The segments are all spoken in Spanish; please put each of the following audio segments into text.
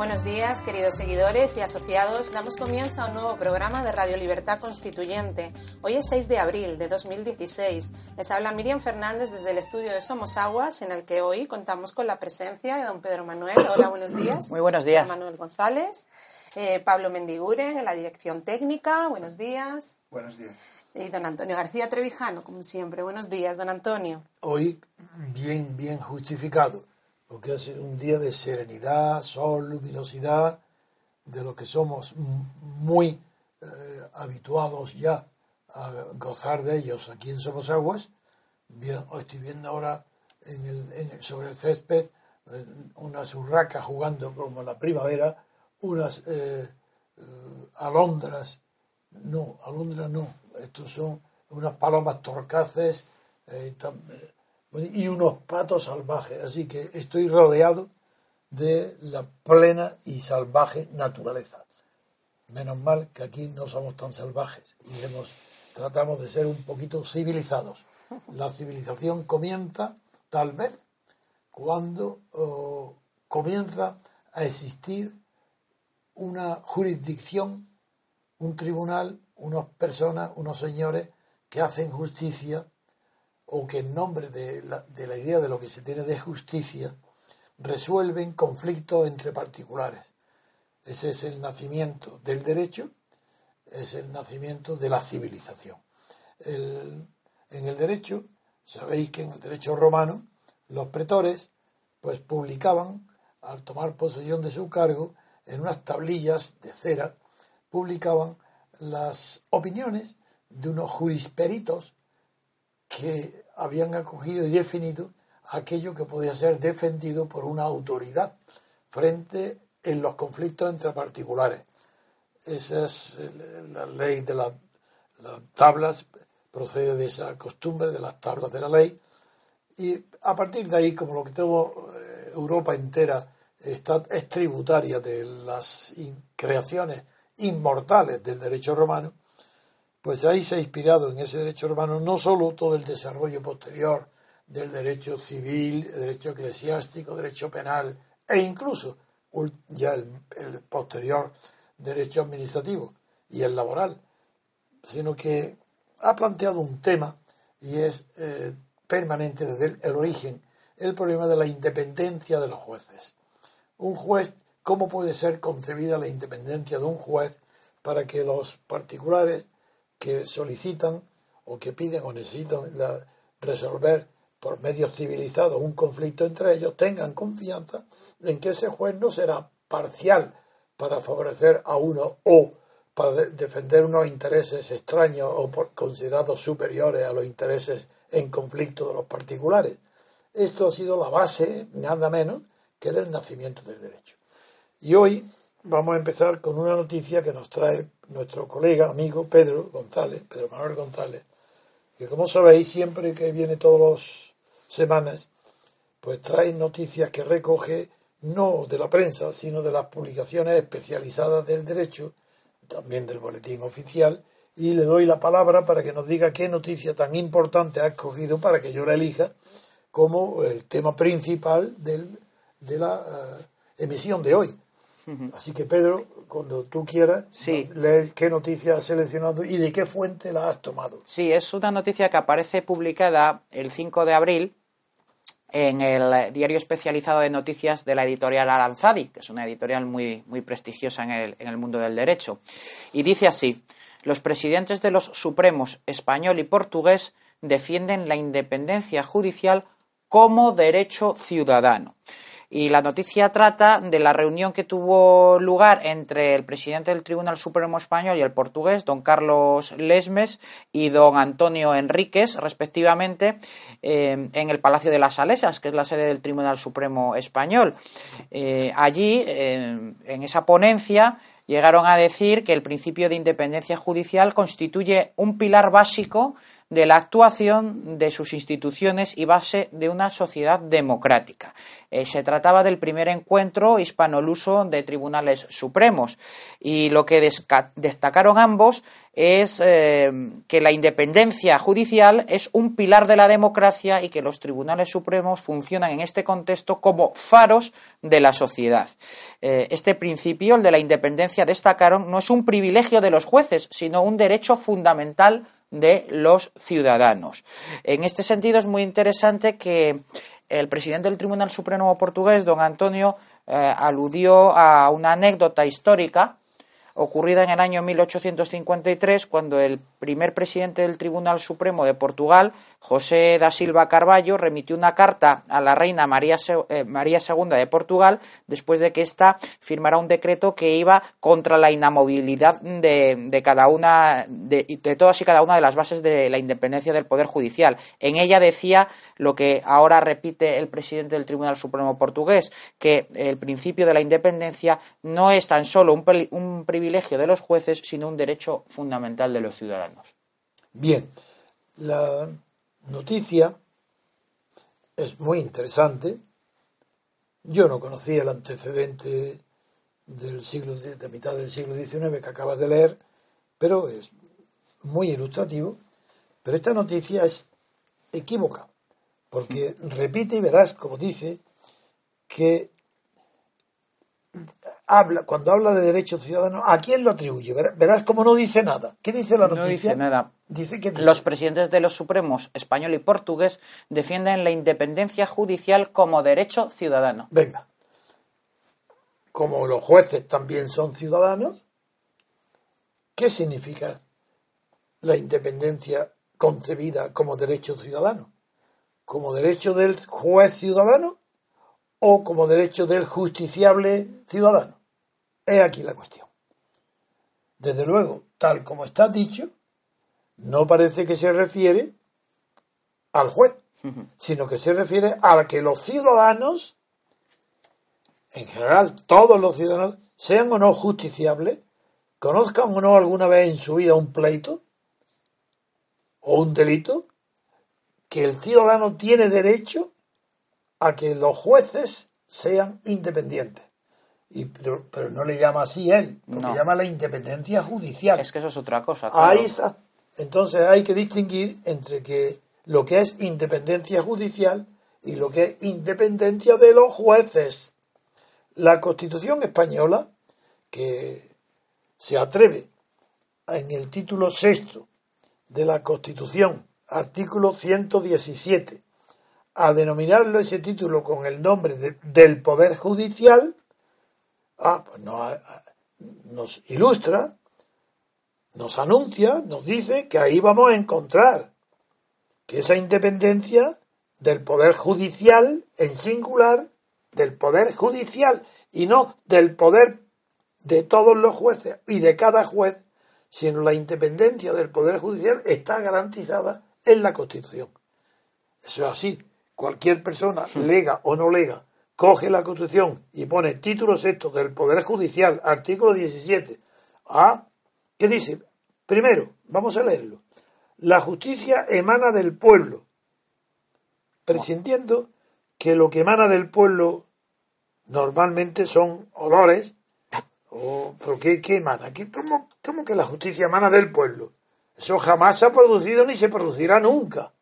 Buenos días, queridos seguidores y asociados. Damos comienzo a un nuevo programa de Radio Libertad Constituyente. Hoy es 6 de abril de 2016. Les habla Miriam Fernández desde el estudio de Somos Aguas, en el que hoy contamos con la presencia de don Pedro Manuel. Hola, buenos días. Muy buenos días. Manuel González. Eh, Pablo Mendiguren, en la dirección técnica. Buenos días. Buenos días. Y don Antonio García Trevijano, como siempre. Buenos días, don Antonio. Hoy bien, bien justificado porque es un día de serenidad, sol, luminosidad, de lo que somos muy eh, habituados ya a gozar de ellos aquí en Somos Aguas. Bien, estoy viendo ahora sobre el césped eh, unas urracas jugando como la primavera, unas eh, alondras, no, alondras no, estos son unas palomas torcaces, y unos patos salvajes. Así que estoy rodeado de la plena y salvaje naturaleza. Menos mal que aquí no somos tan salvajes y hemos, tratamos de ser un poquito civilizados. La civilización comienza, tal vez, cuando comienza a existir una jurisdicción, un tribunal, unas personas, unos señores que hacen justicia o que en nombre de la, de la idea de lo que se tiene de justicia resuelven conflictos entre particulares. Ese es el nacimiento del derecho, es el nacimiento de la civilización. en el derecho, sabéis que en el derecho romano, los pretores pues publicaban, al tomar posesión de su cargo, en unas tablillas de cera, publicaban las opiniones de unos jurisperitos que habían acogido y definido aquello que podía ser defendido por una autoridad frente en los conflictos entre particulares. Esa es la ley de las tablas, procede de esa costumbre de las tablas de la ley. Y a partir de ahí, como lo que todo eh, Europa entera está, es tributaria de las creaciones inmortales del derecho romano, pues ahí se ha inspirado en ese derecho romano no solo todo el desarrollo posterior del derecho civil, derecho eclesiástico, derecho penal e incluso ya el, posterior derecho administrativo y el laboral, sino que ha planteado un tema y es eh, permanente desde el, origen el problema de la independencia de los jueces. Un juez, ¿cómo puede ser concebida la independencia de un juez para que los particulares que solicitan o que piden o necesitan resolver por medios civilizados un conflicto entre ellos tengan confianza en que ese juez no será parcial para favorecer a uno o para defender unos intereses extraños o considerados superiores a los intereses en conflicto de los particulares. Esto ha sido la base, nada menos, que del nacimiento del derecho. Y hoy vamos a empezar con una noticia que nos trae nuestro colega, amigo Pedro González, Pedro Manuel González, que como sabéis, siempre que viene todas las semanas, pues trae noticias que recoge no de la prensa, sino de las publicaciones especializadas del derecho, también del boletín oficial, y le doy la palabra para que nos diga qué noticia tan importante ha escogido para que yo la elija como el tema principal del, de la eh, emisión de hoy. Así que Pedro, cuando tú quieras, Sí. lee qué noticia has seleccionado y de qué fuente la has tomado. Sí, es una noticia que aparece publicada el 5 de abril en el diario especializado de noticias de la editorial Aranzadi, que es una editorial muy, muy prestigiosa en el, en el mundo del derecho. Y dice así, los presidentes de los Supremos español y portugués defienden la independencia judicial como derecho ciudadano. Y la noticia trata de la reunión que tuvo lugar entre el presidente del Tribunal Supremo Español y el portugués, don Carlos Lesmes y don Antonio Enríquez, respectivamente, eh, en el Palacio de las Salesas, que es la sede del Tribunal Supremo Español. Eh, allí, eh, en esa ponencia, llegaron a decir que el principio de independencia judicial constituye un pilar básico de la actuación de sus instituciones y base de una sociedad democrática. Eh, se trataba del primer encuentro hispanoluso de tribunales supremos y lo que destacaron ambos es eh, que la independencia judicial es un pilar de la democracia y que los tribunales supremos funcionan en este contexto como faros de la sociedad. Eh, este principio, el de la independencia, destacaron, no es un privilegio de los jueces, sino un derecho fundamental de los ciudadanos. En este sentido es muy interesante que el presidente del Tribunal Supremo portugués, don Antonio, eh, aludió a una anécdota histórica ocurrida en el año 1853, cuando el primer presidente del Tribunal Supremo de Portugal, José da Silva Carballo, remitió una carta a la reina María, eh, María II de Portugal después de que ésta firmara un decreto que iba contra la inamovilidad de, de cada una, de, todas y cada una de las bases de la independencia del Poder Judicial. En ella decía lo que ahora repite el presidente del Tribunal Supremo portugués, que el principio de la independencia no es tan solo un privilegio de los jueces, sino un derecho fundamental de los ciudadanos. Bien, la noticia es muy interesante. Yo no conocía el antecedente del siglo de, mitad del siglo XIX que acabas de leer, pero es muy ilustrativo. Pero esta noticia es equívoca, porque repite y verás, como dice, que habla, cuando habla de derechos ciudadanos, ¿a quién lo atribuye? Verás, como no dice nada. ¿Qué dice la No noticia? dice nada. Dice que Los presidentes de los Supremos español y portugués defienden la independencia judicial como derecho ciudadano. Venga. Como los jueces también son ciudadanos, ¿qué significa la independencia concebida como derecho ciudadano? ¿Como derecho del juez ciudadano o como derecho del justiciable ciudadano? Es aquí la cuestión. Desde luego, tal como está dicho, no parece que se refiere al juez, sino que se refiere a que los ciudadanos en general todos los ciudadanos, sean o no justiciables, conozcan o no alguna vez en su vida un pleito o un delito, que el ciudadano tiene derecho a que los jueces sean independientes. Y, pero, pero no le llama así él, porque No. llama la independencia judicial. Es que eso es otra cosa. Ahí está. Entonces hay que distinguir entre que lo que es independencia judicial y lo que es independencia de los jueces. La Constitución española, que se atreve en el título sexto de la Constitución, artículo 117, a denominarlo ese título con el nombre de- del Poder Judicial, ah, pues no, ah, nos ilustra nos anuncia, nos dice que ahí vamos a encontrar que esa independencia del poder judicial en singular, del poder judicial y no del poder de todos los jueces y de cada juez, sino la independencia del poder judicial está garantizada en la Constitución. Eso es así. Cualquier persona, lega o no lega, coge la Constitución y pone título sexto del Poder Judicial, artículo 17. Ah, ¿qué dice? Primero, vamos a leerlo. La justicia emana del pueblo, presintiendo que lo que emana del pueblo normalmente son olores. O, ¿Pero qué, qué emana? ¿Qué, cómo, ¿Cómo que la justicia emana del pueblo? Eso jamás se ha producido ni se producirá nunca.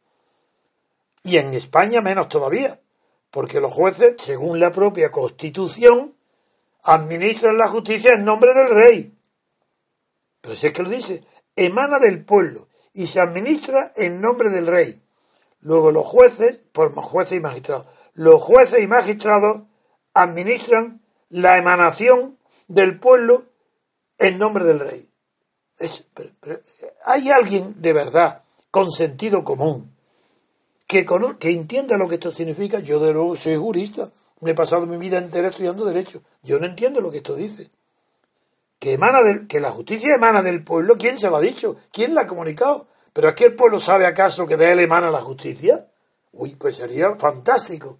Y en España menos todavía, porque los jueces, según la propia Constitución, administran la justicia en nombre del rey. Pero si es que lo dice, emana del pueblo y se administra en nombre del rey. Luego los jueces, por jueces y magistrados, los jueces y magistrados administran la emanación del pueblo en nombre del rey. ¿Hay alguien de verdad con sentido común que, que entienda lo que esto significa? Yo de luego soy jurista, me he pasado mi vida entera estudiando derecho. Yo no entiendo lo que esto dice. Que, emana del, que la justicia emana del pueblo, ¿quién se lo ha dicho? ¿Quién la ha comunicado? ¿Pero es que el pueblo sabe acaso que de él emana la justicia? Uy, pues sería fantástico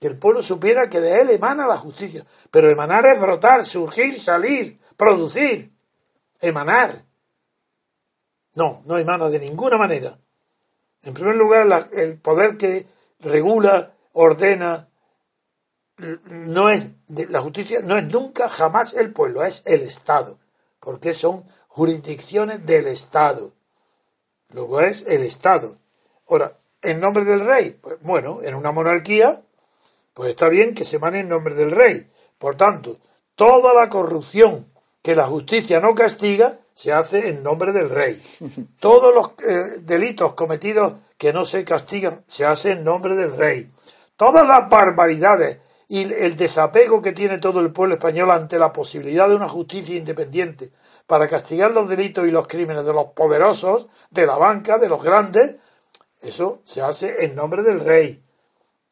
que el pueblo supiera que de él emana la justicia. Pero emanar es brotar, surgir, salir, producir. Emanar. No, no emana de ninguna manera. En primer lugar, el poder que regula, ordena, no es la justicia no es nunca jamás el pueblo, es el Estado, porque son jurisdicciones del Estado. Luego es el Estado. Ahora, en nombre del rey, pues bueno, en una monarquía, pues está bien que se mane en nombre del rey. Por tanto, toda la corrupción que la justicia no castiga se hace en nombre del rey. Todos los eh, delitos cometidos que no se castigan se hace en nombre del rey. Todas las barbaridades y el desapego que tiene todo el pueblo español ante la posibilidad de una justicia independiente para castigar los delitos y los crímenes de los poderosos, de la banca, de los grandes, eso se hace en nombre del rey.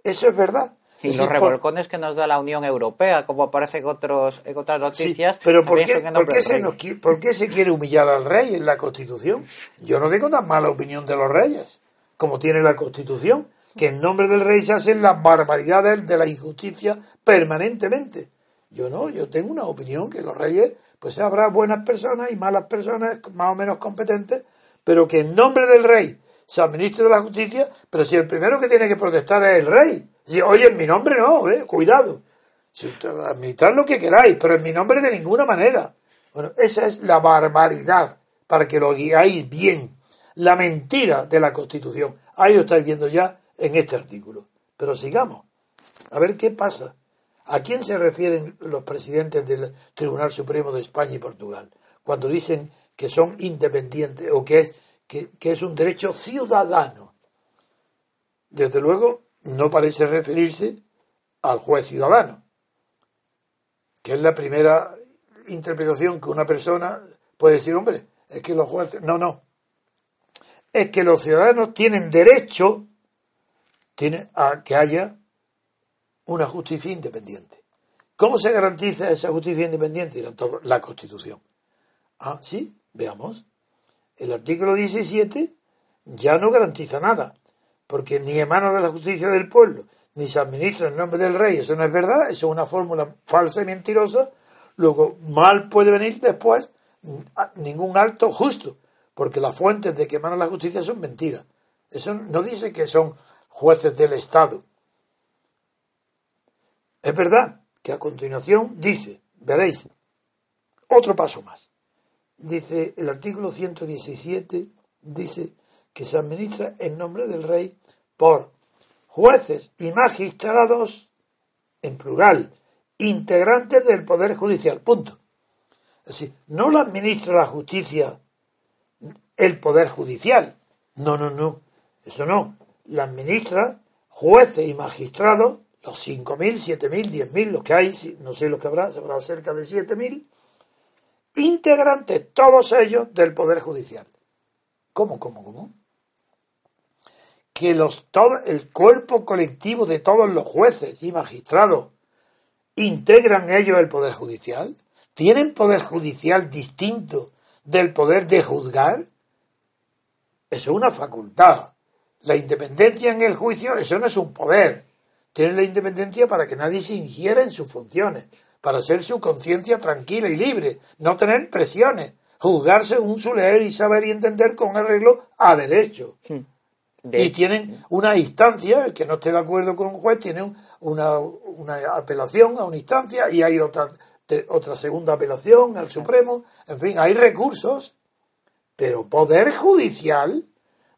Eso es verdad. Y los revolcones que nos da la Unión Europea, como aparece en, otros, en otras noticias. pero ¿por qué, ¿por qué se quiere humillar al rey en la Constitución? Yo no tengo tan mala opinión de los reyes como tiene la Constitución que en nombre del rey se hacen las barbaridades de la injusticia permanentemente. Yo no, yo tengo una opinión que los reyes, pues habrá buenas personas y malas personas más o menos competentes, pero que en nombre del rey se administre de la justicia, pero si el primero que tiene que protestar es el rey. Oye, en mi nombre no, eh, cuidado. Administrar lo que queráis, pero en mi nombre de ninguna manera. Bueno, esa es la barbaridad, para que lo guiáis bien. La mentira de la Constitución. Ahí lo estáis viendo ya en este artículo. Pero sigamos, a ver qué pasa. ¿A quién se refieren los presidentes del Tribunal Supremo de España y Portugal cuando dicen que son independientes o que es, que es un derecho ciudadano? Desde luego, no parece referirse al juez ciudadano, que es la primera interpretación que una persona puede decir, hombre, es que los jueces, no, no, es que los ciudadanos tienen derecho tiene a que haya una justicia independiente. ¿Cómo se garantiza esa justicia independiente? La Constitución. Ah, sí, veamos. El artículo 17 ya no garantiza nada, porque ni emana de la justicia del pueblo, ni se administra en nombre del rey. Eso no es verdad, eso es una fórmula falsa y mentirosa. Luego, mal puede venir después ningún alto justo, porque las fuentes de que emana la justicia son mentiras. Eso no dice que son jueces del Estado. Es verdad que a continuación dice, veréis, otro paso más. Dice el artículo 117, dice que se administra en nombre del rey por jueces y magistrados, en plural, integrantes del Poder Judicial. Punto. Es decir, no lo administra la justicia el Poder Judicial. No, no, no. Eso no la administra jueces y magistrados, los 5.000, 7.000, 10.000, los que hay, no sé los que habrá, habrá cerca de 7.000, integrantes todos ellos del Poder Judicial. ¿Cómo, cómo, cómo? Que los, todo, el cuerpo colectivo de todos los jueces y magistrados integran ellos el Poder Judicial. ¿Tienen Poder Judicial distinto del poder de juzgar? Eso es una facultad la independencia en el juicio, eso no es un poder. Tienen la independencia para que nadie se ingiera en sus funciones, para ser su conciencia tranquila y libre, no tener presiones, juzgarse un su leer y saber y entender con arreglo a derecho. Y tienen una instancia, el que no esté de acuerdo con un juez tiene una, una apelación a una instancia y hay otra, otra segunda apelación al Supremo, en fin, hay recursos, pero poder judicial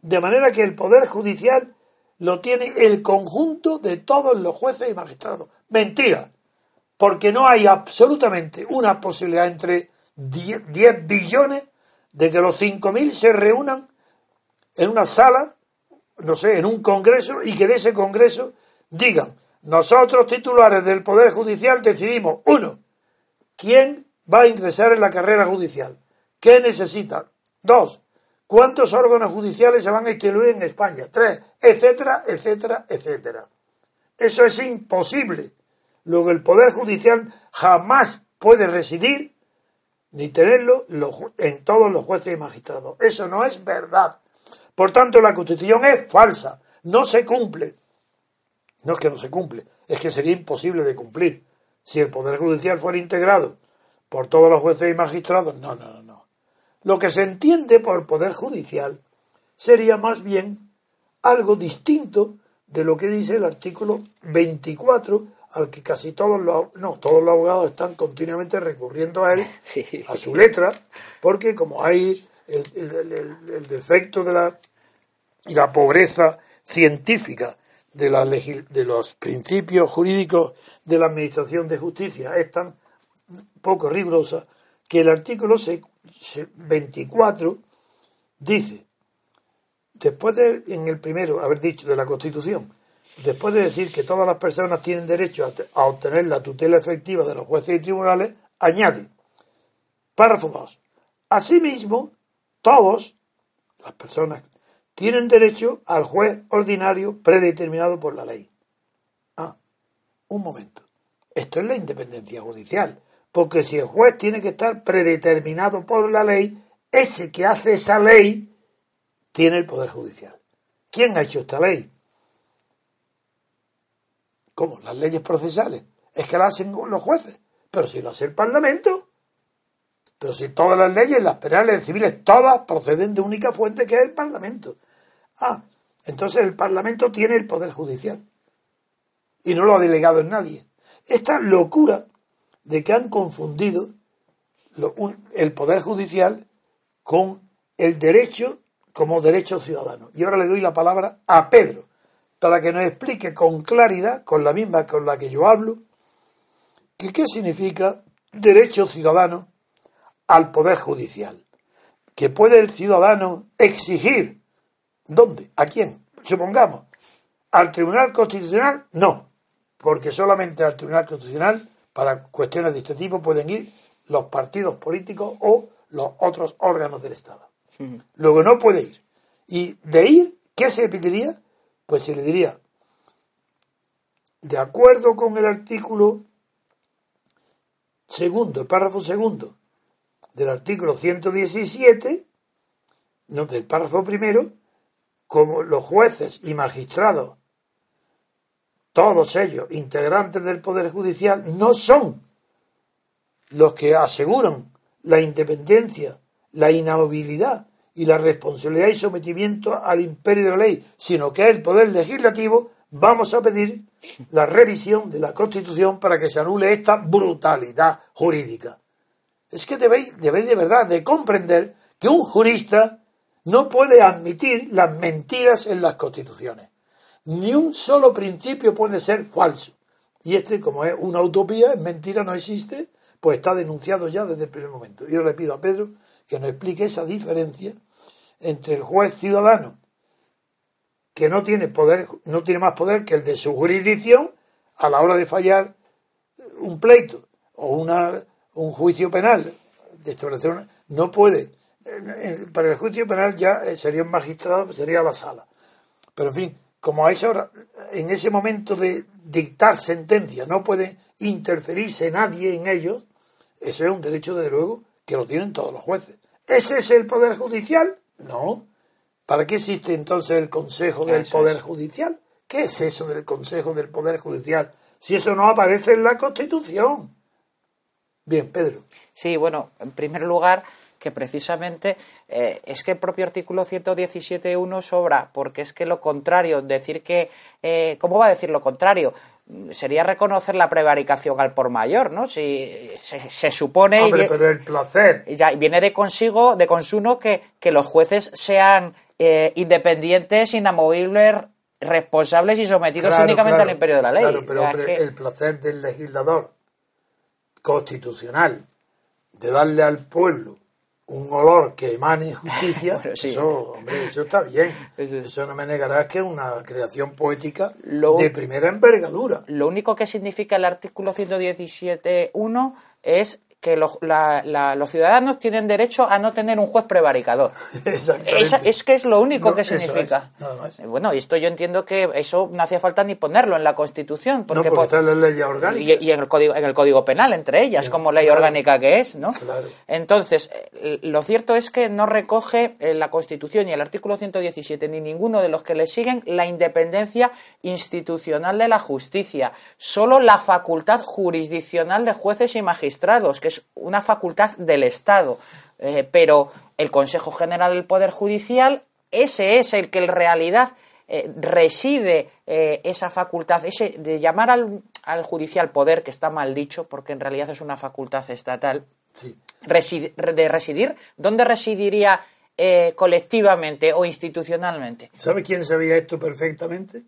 de manera que el Poder Judicial lo tiene el conjunto de todos los jueces y magistrados. Mentira. porque no hay absolutamente una posibilidad entre 10, 10 billones de que los 5.000 se reúnan en una sala, no sé, en un congreso y que de ese congreso digan, nosotros titulares del Poder Judicial decidimos, uno, quién va a ingresar en la carrera judicial, qué necesita, dos, cuántos órganos judiciales se van a instituir en España, tres, etcétera, etcétera, etcétera. Eso es imposible. Luego el Poder Judicial jamás puede residir ni tenerlo en todos los jueces y magistrados. Eso no es verdad. Por tanto, la Constitución es falsa, no se cumple. No es que no se cumple, es que sería imposible de cumplir. Si el Poder Judicial fuera integrado por todos los jueces y magistrados, no, no, no, no. Lo que se entiende por Poder Judicial sería más bien algo distinto de lo que dice el artículo 24 al que casi todos los, no, todos los abogados están continuamente recurriendo a él, a su letra, porque como hay el, defecto de la, la pobreza científica de, la de los principios jurídicos de la Administración de Justicia. Es tan poco rigurosa que el artículo 24 dice, después de, en el primero, haber dicho de la Constitución, después de decir que todas las personas tienen derecho a, obtener la tutela efectiva de los jueces y tribunales, añade, párrafo 2, asimismo, todos, las personas, tienen derecho al juez ordinario predeterminado por la ley. Ah, un momento. Esto es la independencia judicial, porque si el juez tiene que estar predeterminado por la ley, ese que hace esa ley tiene el poder judicial. ¿Quién ha hecho esta ley? ¿Cómo? Las leyes procesales. Es que las hacen los jueces. Pero si lo hace el Parlamento. Pero si todas las leyes, las penales, civiles, todas proceden de única fuente que es el Parlamento. Ah, entonces el Parlamento tiene el poder judicial. Y no lo ha delegado en nadie. Esta locura de que han confundido el poder judicial con el derecho como derecho ciudadano. Y ahora le doy la palabra a Pedro, para que nos explique con claridad, con la misma con la que yo hablo, que qué significa derecho ciudadano al Poder Judicial. Que puede el ciudadano exigir. ¿Dónde? ¿A quién? Supongamos. ¿Al Tribunal Constitucional? No, porque solamente al Tribunal Constitucional, para cuestiones de este tipo, pueden ir los partidos políticos o los otros órganos del Estado. Luego no puede ir. Y de ir, ¿qué se pediría? Pues se le diría, de acuerdo con el artículo segundo, párrafo segundo del artículo 117, no, del párrafo primero, como los jueces y magistrados, todos ellos integrantes del Poder Judicial, no son los que aseguran la independencia, la inamovilidad y la responsabilidad y sometimiento al imperio de la ley, sino que el poder legislativo, vamos a pedir la revisión de la Constitución para que se anule esta brutalidad jurídica. Es que debéis, de verdad de comprender que un jurista no puede admitir las mentiras en las constituciones. Ni un solo principio puede ser falso. Y este, como es una utopía, es mentira, no existe, pues está denunciado ya desde el primer momento. Yo le pido a Pedro que nos explique esa diferencia entre el juez ciudadano, que no tiene poder, no tiene más poder que el de su jurisdicción a la hora de fallar un pleito o una, un juicio penal de establecer no puede. Para el juicio penal ya sería un magistrado, sería la sala. Pero en fin, como a esa hora, en ese momento de dictar sentencia no puede interferirse nadie en ellos, eso es un derecho, desde luego, que lo tienen todos los jueces. ¿Ese es el Poder Judicial? No. ¿Para qué existe entonces el Consejo del Poder Judicial? ¿Qué es eso del Consejo del Poder Judicial? Si eso no aparece en la Constitución. Bien, Pedro. Sí, bueno, en primer lugar, que precisamente eh, es que el propio artículo 117.1 sobra, porque es que lo contrario, decir que, eh, ¿cómo va a decir lo contrario? Sería reconocer la prevaricación al por mayor, ¿no? Si se, supone. Hombre, pero el placer. Y ya viene de consigo, de consuno, que, que los jueces sean eh, independientes, inamovibles, responsables y sometidos únicamente al imperio de la ley. Claro, pero el placer del legislador constitucional de darle al pueblo un olor que emane justicia, Bueno, sí. eso, hombre, eso está bien. Eso- no me negarás que es una creación poética Lo- de primera envergadura. Lo único que significa el artículo 117.1 es que los, la- la- los ciudadanos tienen derecho a no tener un juez prevaricador. Esa- es que es lo único No, que eso es, significa. nada más. Eh, Bueno, y esto yo entiendo que eso no hacía falta ni ponerlo en la Constitución. no, Porque, porque po- está en la ley orgánica. y, y en el código en el código penal entre ellas como ley claro. orgánica que es no Claro. entonces eh, lo cierto es que no recoge eh, la Constitución y el artículo 117 ni ninguno de los que le siguen la independencia institucional de la justicia solo la facultad jurisdiccional de jueces y magistrados que es una facultad del Estado Eh, pero el Consejo General del Poder Judicial ese es el que en realidad eh, reside eh, esa facultad, ese de llamar al, al judicial poder, que está mal dicho, porque en realidad es una facultad estatal, Sí. de residir, ¿dónde residiría colectivamente o institucionalmente? ¿Sabe quién sabía esto perfectamente?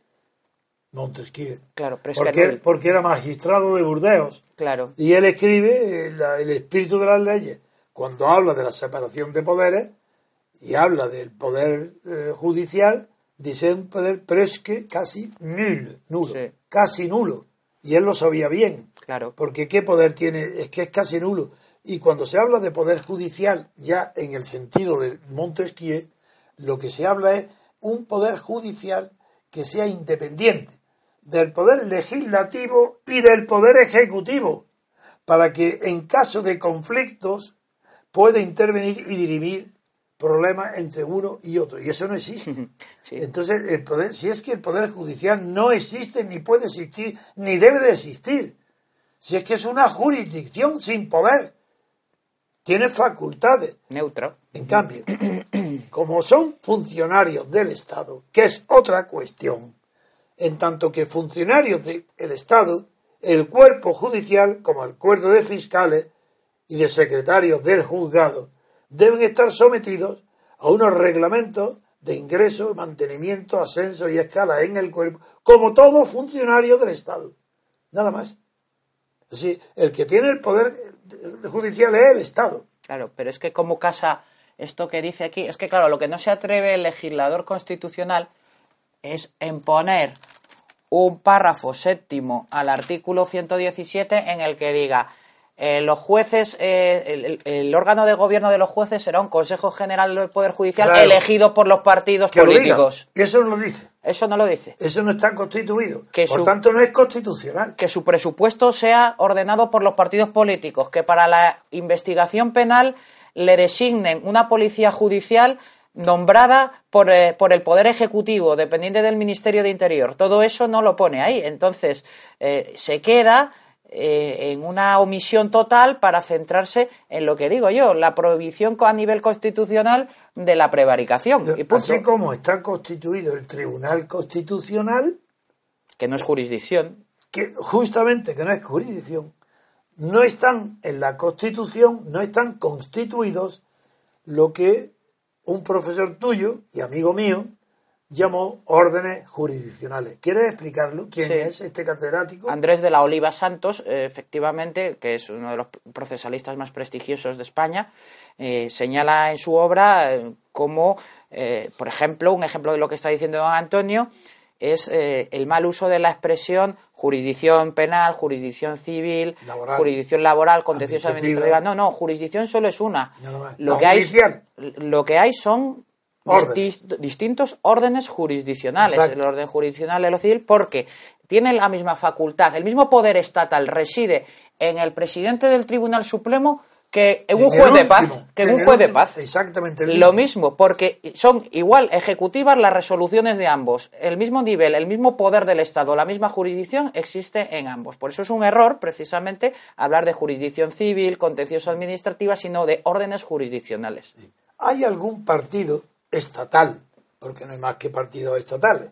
Montesquieu. Claro, porque, porque era magistrado de Burdeos. Claro, Y él escribe el, el espíritu de las leyes cuando habla de la separación de poderes y habla del poder eh, judicial, dice un poder, pero es que casi nulo, nulo, Sí. casi nulo. Y él lo sabía bien. Claro. Porque qué poder tiene, es que es casi nulo. Y cuando se habla de poder judicial, ya en el sentido de Montesquieu, lo que se habla es un poder judicial que sea independiente del poder legislativo y del poder ejecutivo, para que en caso de conflictos pueda intervenir y dirimir problemas entre uno y otro. Y eso no existe. Sí. Entonces, el poder, si es que el poder judicial no existe, ni puede existir, ni debe de existir, si es que es una jurisdicción sin poder, tiene facultades. neutro. En cambio, como son funcionarios del Estado, que es otra cuestión, en tanto que funcionarios del Estado, el cuerpo judicial, como el cuerpo de fiscales y de secretarios del juzgado, deben estar sometidos a unos reglamentos de ingreso, mantenimiento, ascenso y escala en el cuerpo, como todo funcionario del Estado. Nada más. Decir, el que tiene el poder judicial es el Estado. Claro, pero es que como casa esto que dice aquí, es que claro, lo que no se atreve el legislador constitucional es en poner un párrafo séptimo al artículo 117 en el que diga eh, los jueces, eh, el, el- el órgano de gobierno de los jueces será un Consejo General del Poder Judicial Claro. elegido por los partidos lo políticos. Y eso no lo dice. Eso no lo dice. Eso no está constituido. Que Por su- tanto, no es constitucional. que su presupuesto sea ordenado por los partidos políticos, que para la investigación penal le designen una policía judicial nombrada por, eh, por el Poder Ejecutivo, dependiente del Ministerio de Interior. Todo eso no lo pone ahí. Entonces, eh, se queda eh, en una omisión total para centrarse en lo que digo yo, la prohibición a nivel constitucional de la prevaricación. Y. Así como está constituido el Tribunal Constitucional, Que no es jurisdicción. que justamente que no es jurisdicción, no están en la Constitución, no están constituidos lo que un profesor tuyo y amigo mío llamó órdenes jurisdiccionales. ¿Quieres explicarlo? ¿Quién Sí. es este catedrático? Andrés de la Oliva Santos, eh, efectivamente, que es uno de los procesalistas más prestigiosos de España, eh, señala en su obra eh, como, eh, por ejemplo, un ejemplo de lo que está diciendo don Antonio, es el mal uso de la expresión jurisdicción penal, jurisdicción civil, Laboral. jurisdicción laboral, contenciosa Administrativa. No, no, jurisdicción solo es una. Lo La que, hay, lo que hay son distintos órdenes jurisdiccionales. Exacto. El orden jurisdiccional de lo civil, porque tiene la misma facultad, el mismo poder estatal reside en el presidente del Tribunal Supremo que en, un juez de paz. Que un juez de paz. exactamente el Lo mismo. mismo, porque son igual ejecutivas las resoluciones de ambos. El mismo nivel, el mismo poder del Estado, la misma jurisdicción existe en ambos. Por eso es un error, precisamente, hablar de jurisdicción civil, contencioso administrativa, sino de órdenes jurisdiccionales. ¿Hay algún partido estatal, porque no hay más que partidos estatales,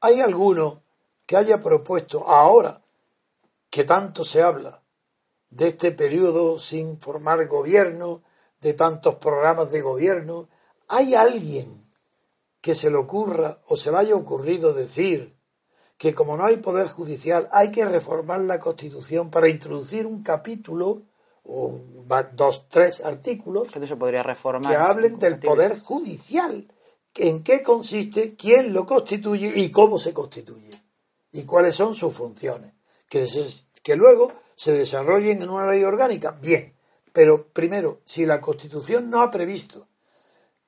hay alguno que haya propuesto ahora que tanto se habla de este periodo sin formar gobierno, de tantos programas de gobierno, ¿hay alguien que se le ocurra o se le haya ocurrido decir que como no hay poder judicial hay que reformar la Constitución para introducir un capítulo o dos, tres artículos que se podría reformar que hablen del poder judicial, en qué consiste, quién lo constituye y cómo se constituye y cuáles son sus funciones, que, que luego se desarrollen en una ley orgánica, bien, pero primero, si la Constitución no ha previsto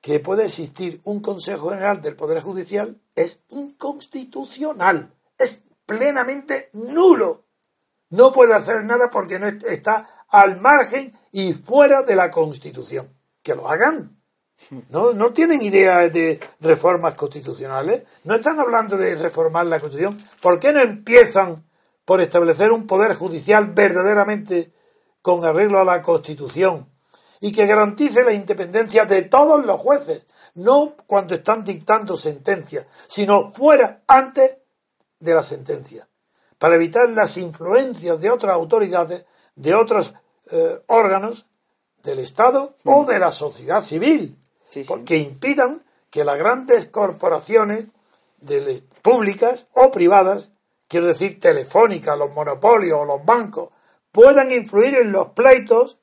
que puede existir un Consejo General del Poder Judicial, es inconstitucional, es plenamente nulo. No puede hacer nada porque no está al margen y fuera de la Constitución. Que lo hagan. No, no tienen idea de reformas constitucionales. No están hablando de reformar la Constitución. ¿Por qué no empiezan por establecer un poder judicial verdaderamente con arreglo a la Constitución y que garantice la independencia de todos los jueces, no cuando están dictando sentencias, sino fuera antes de la sentencia, para evitar las influencias de otras autoridades, de otros eh, órganos del Estado o de la sociedad civil, que impidan que las grandes corporaciones públicas o privadas, quiero decir telefónicas, los monopolios o los bancos, puedan influir en los pleitos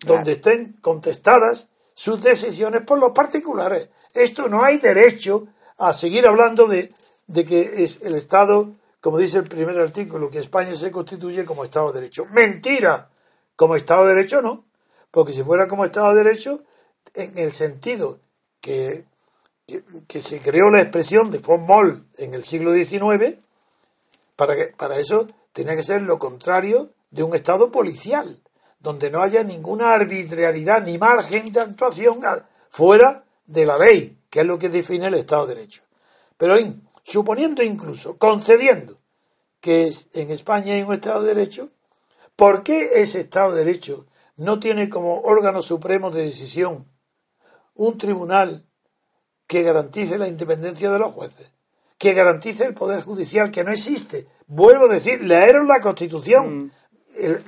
donde estén contestadas sus decisiones por los particulares. Esto no hay derecho a seguir hablando de, de que es el Estado, como dice el primer artículo, que España se constituye como Estado de Derecho. Mentira. Como Estado de Derecho no. Porque si fuera como Estado de Derecho, en el sentido que, que, se creó la expresión de von Moll en el siglo XIX, para, que, para eso tenía que ser lo contrario de un Estado policial, donde no haya ninguna arbitrariedad ni margen de actuación fuera de la ley, que es lo que define el Estado de Derecho. Pero suponiendo incluso, concediendo que en España hay un Estado de Derecho, ¿por qué ese Estado de Derecho no tiene como órgano supremo de decisión un tribunal que garantice la independencia de los jueces, que garantice el poder judicial que no existe? Vuelvo a decir, leeros la Constitución. Mm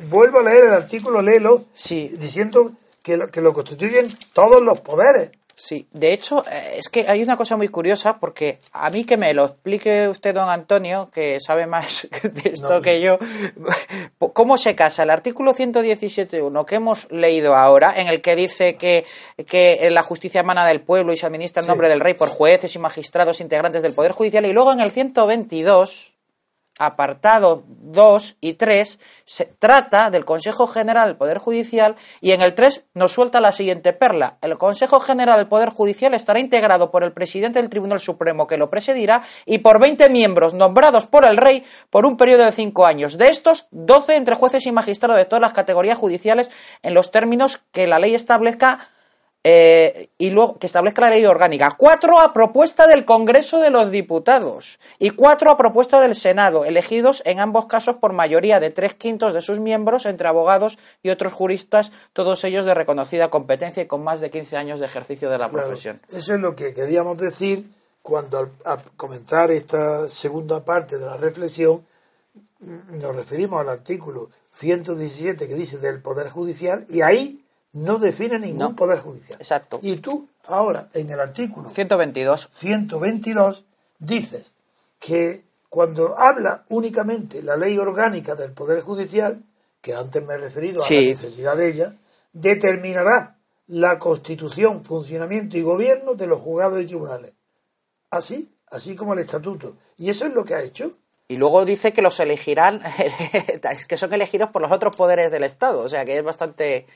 vuelvo a leer el artículo, léelo, diciendo que lo, que lo constituyen todos los poderes. Sí, de hecho, eh, es que hay una cosa muy curiosa, porque a mí que me lo explique usted, don Antonio, que sabe más de esto que yo, ¿cómo se casa el artículo 117.1 que hemos leído ahora, en el que dice que, que la justicia emana del pueblo y se administra en nombre del rey por jueces y magistrados integrantes del Poder Judicial, y luego en el 122 apartado 2 y 3 se trata del Consejo General del Poder Judicial y en el 3 nos suelta la siguiente perla. El Consejo General del Poder Judicial estará integrado por el presidente del Tribunal Supremo que lo presidirá y por 20 miembros nombrados por el rey por un periodo de 5 años. De estos, 12 entre jueces y magistrados de todas las categorías judiciales en los términos que la ley establezca eh, y luego que establezca la ley orgánica. Cuatro a propuesta del Congreso de los Diputados y cuatro a propuesta del Senado, elegidos en ambos casos por mayoría de tres quintos de sus miembros entre abogados y otros juristas, todos ellos de reconocida competencia y con más de 15 años de ejercicio de la profesión. Eso es lo que queríamos decir cuando al, al comentar esta segunda parte de la reflexión nos referimos al artículo 117 que dice del Poder Judicial y ahí no define ningún poder judicial. Exacto. Y tú ahora en el artículo 122 122 dices que cuando habla únicamente la ley orgánica del poder judicial, que antes me he referido a la necesidad de ella, determinará la constitución, funcionamiento y gobierno de los juzgados y tribunales. Así, así como el estatuto. Y eso es lo que ha hecho. Y luego dice que los elegirán, que son elegidos por los otros poderes del Estado, o sea que es bastante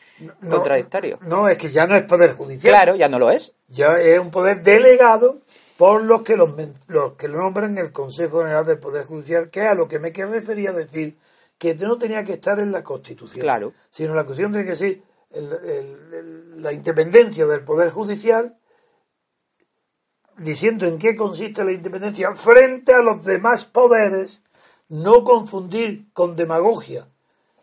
contradictorio. No, es que ya no es poder judicial. Claro, ya no lo es. Ya es un poder delegado por los que, los, los que lo nombran el Consejo General del Poder Judicial, que es a lo que me refería a decir que no tenía que estar en la Constitución, claro. sino la cuestión de que sí, la independencia del Poder Judicial diciendo en qué consiste la independencia frente a los demás poderes, no confundir con demagogia,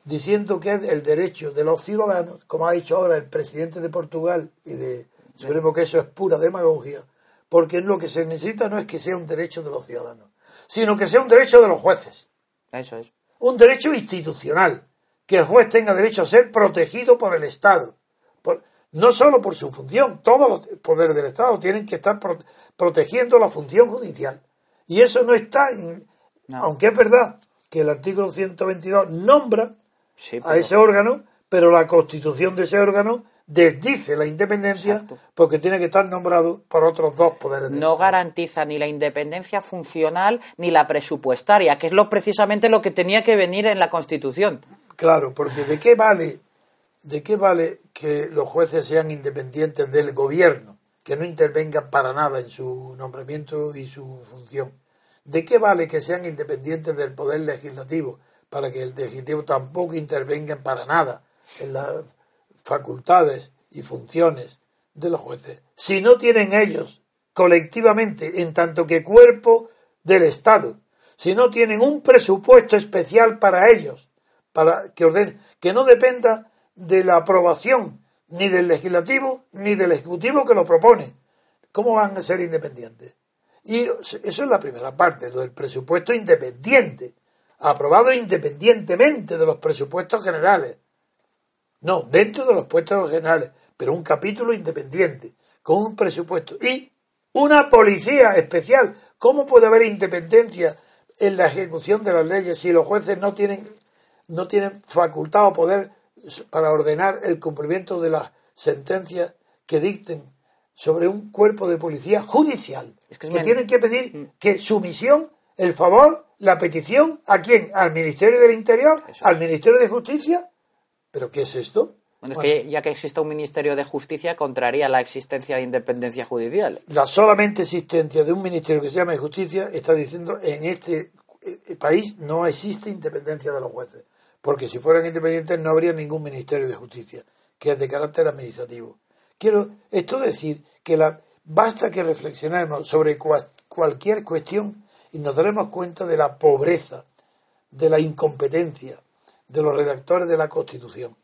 diciendo que es el derecho de los ciudadanos, como ha dicho ahora el presidente de Portugal y de Supremo que eso es pura demagogia, porque lo que se necesita no es que sea un derecho de los ciudadanos, sino que sea un derecho de los jueces. Eso es. Un derecho institucional, que el juez tenga derecho a ser protegido por el Estado. No solo por su función, todos los poderes del Estado tienen que estar protegiendo la función judicial. Y eso no está Aunque es verdad que el artículo 122 nombra Sí, a ese órgano, pero la constitución de ese órgano desdice la independencia Exacto. porque tiene que estar nombrado por otros dos poderes del no Estado. garantiza ni la independencia funcional ni la presupuestaria, que es lo precisamente lo que tenía que venir en la Constitución. Claro, porque ¿de qué vale, de qué vale que los jueces sean independientes del gobierno, que no intervengan para nada en su nombramiento y su función? ¿De qué vale que sean independientes del poder legislativo para que el legislativo tampoco intervenga para nada en las facultades y funciones de los jueces? Si no tienen ellos colectivamente, en tanto que cuerpo del Estado, si no tienen un presupuesto especial para ellos, para que ordene, que no dependa de la aprobación ni del legislativo ni del ejecutivo que lo propone. ¿Cómo van a ser independientes? Y eso es la primera parte, lo del presupuesto independiente, aprobado independientemente de los presupuestos generales. No, dentro de los puestos generales, pero un capítulo independiente, con un presupuesto y una policía especial. ¿Cómo puede haber independencia en la ejecución de las leyes si los jueces no tienen, no tienen facultad o poder para ordenar el cumplimiento de las sentencias que dicten sobre un cuerpo de policía judicial? Es que tienen que pedir que sumisión, el favor, la petición, ¿a quién? ¿Al Ministerio del Interior? Eso ¿Al Ministerio de Justicia? ¿Pero qué es esto? Bueno, es que ya que exista un Ministerio de Justicia, contraría la existencia de independencia judicial. la solamente existencia de un ministerio que se llama de justicia está diciendo en este eh, país no existe independencia de los jueces, porque si fueran independientes no habría ningún ministerio de justicia, que es de carácter administrativo. Quiero esto decir que la, basta que reflexionemos sobre cua- cualquier cuestión y nos daremos cuenta de la pobreza, de la incompetencia de los redactores de la Constitución.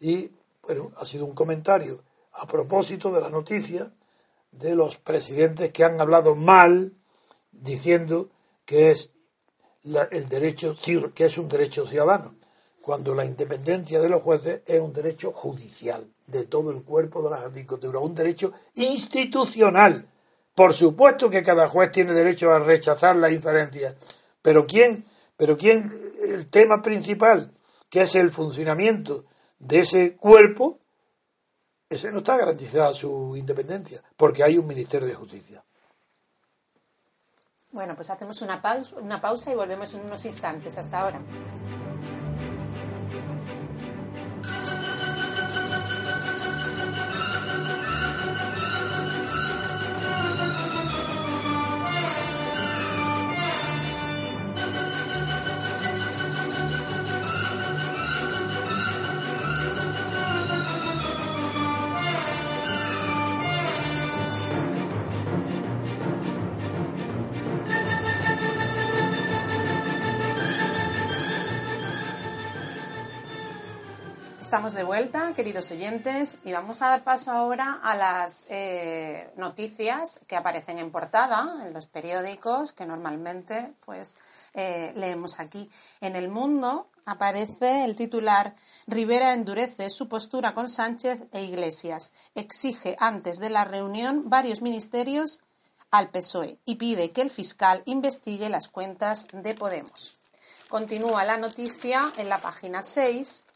Y bueno, ha sido un comentario a propósito de la noticia de los presidentes que han hablado mal diciendo que es la- el derecho que es un derecho ciudadano cuando la independencia de los jueces es un derecho judicial de todo el cuerpo de la judicatura un derecho institucional por supuesto que cada juez tiene derecho a rechazar las inferencias pero quién pero quién el tema principal que es el funcionamiento de ese cuerpo ese no está garantizada su independencia, porque hay un Ministerio de Justicia. Bueno, pues hacemos una pausa, una pausa y volvemos en unos instantes. Hasta ahora. Estamos de vuelta, queridos oyentes, y vamos a dar paso ahora a las eh, noticias que aparecen en portada en los periódicos que normalmente pues eh, leemos aquí. En el mundo aparece el titular Rivera endurece su postura con Sánchez e Iglesias, exige antes de la reunión varios ministerios al PSOE y pide que el fiscal investigue las cuentas de Podemos. Continúa la noticia en la página 6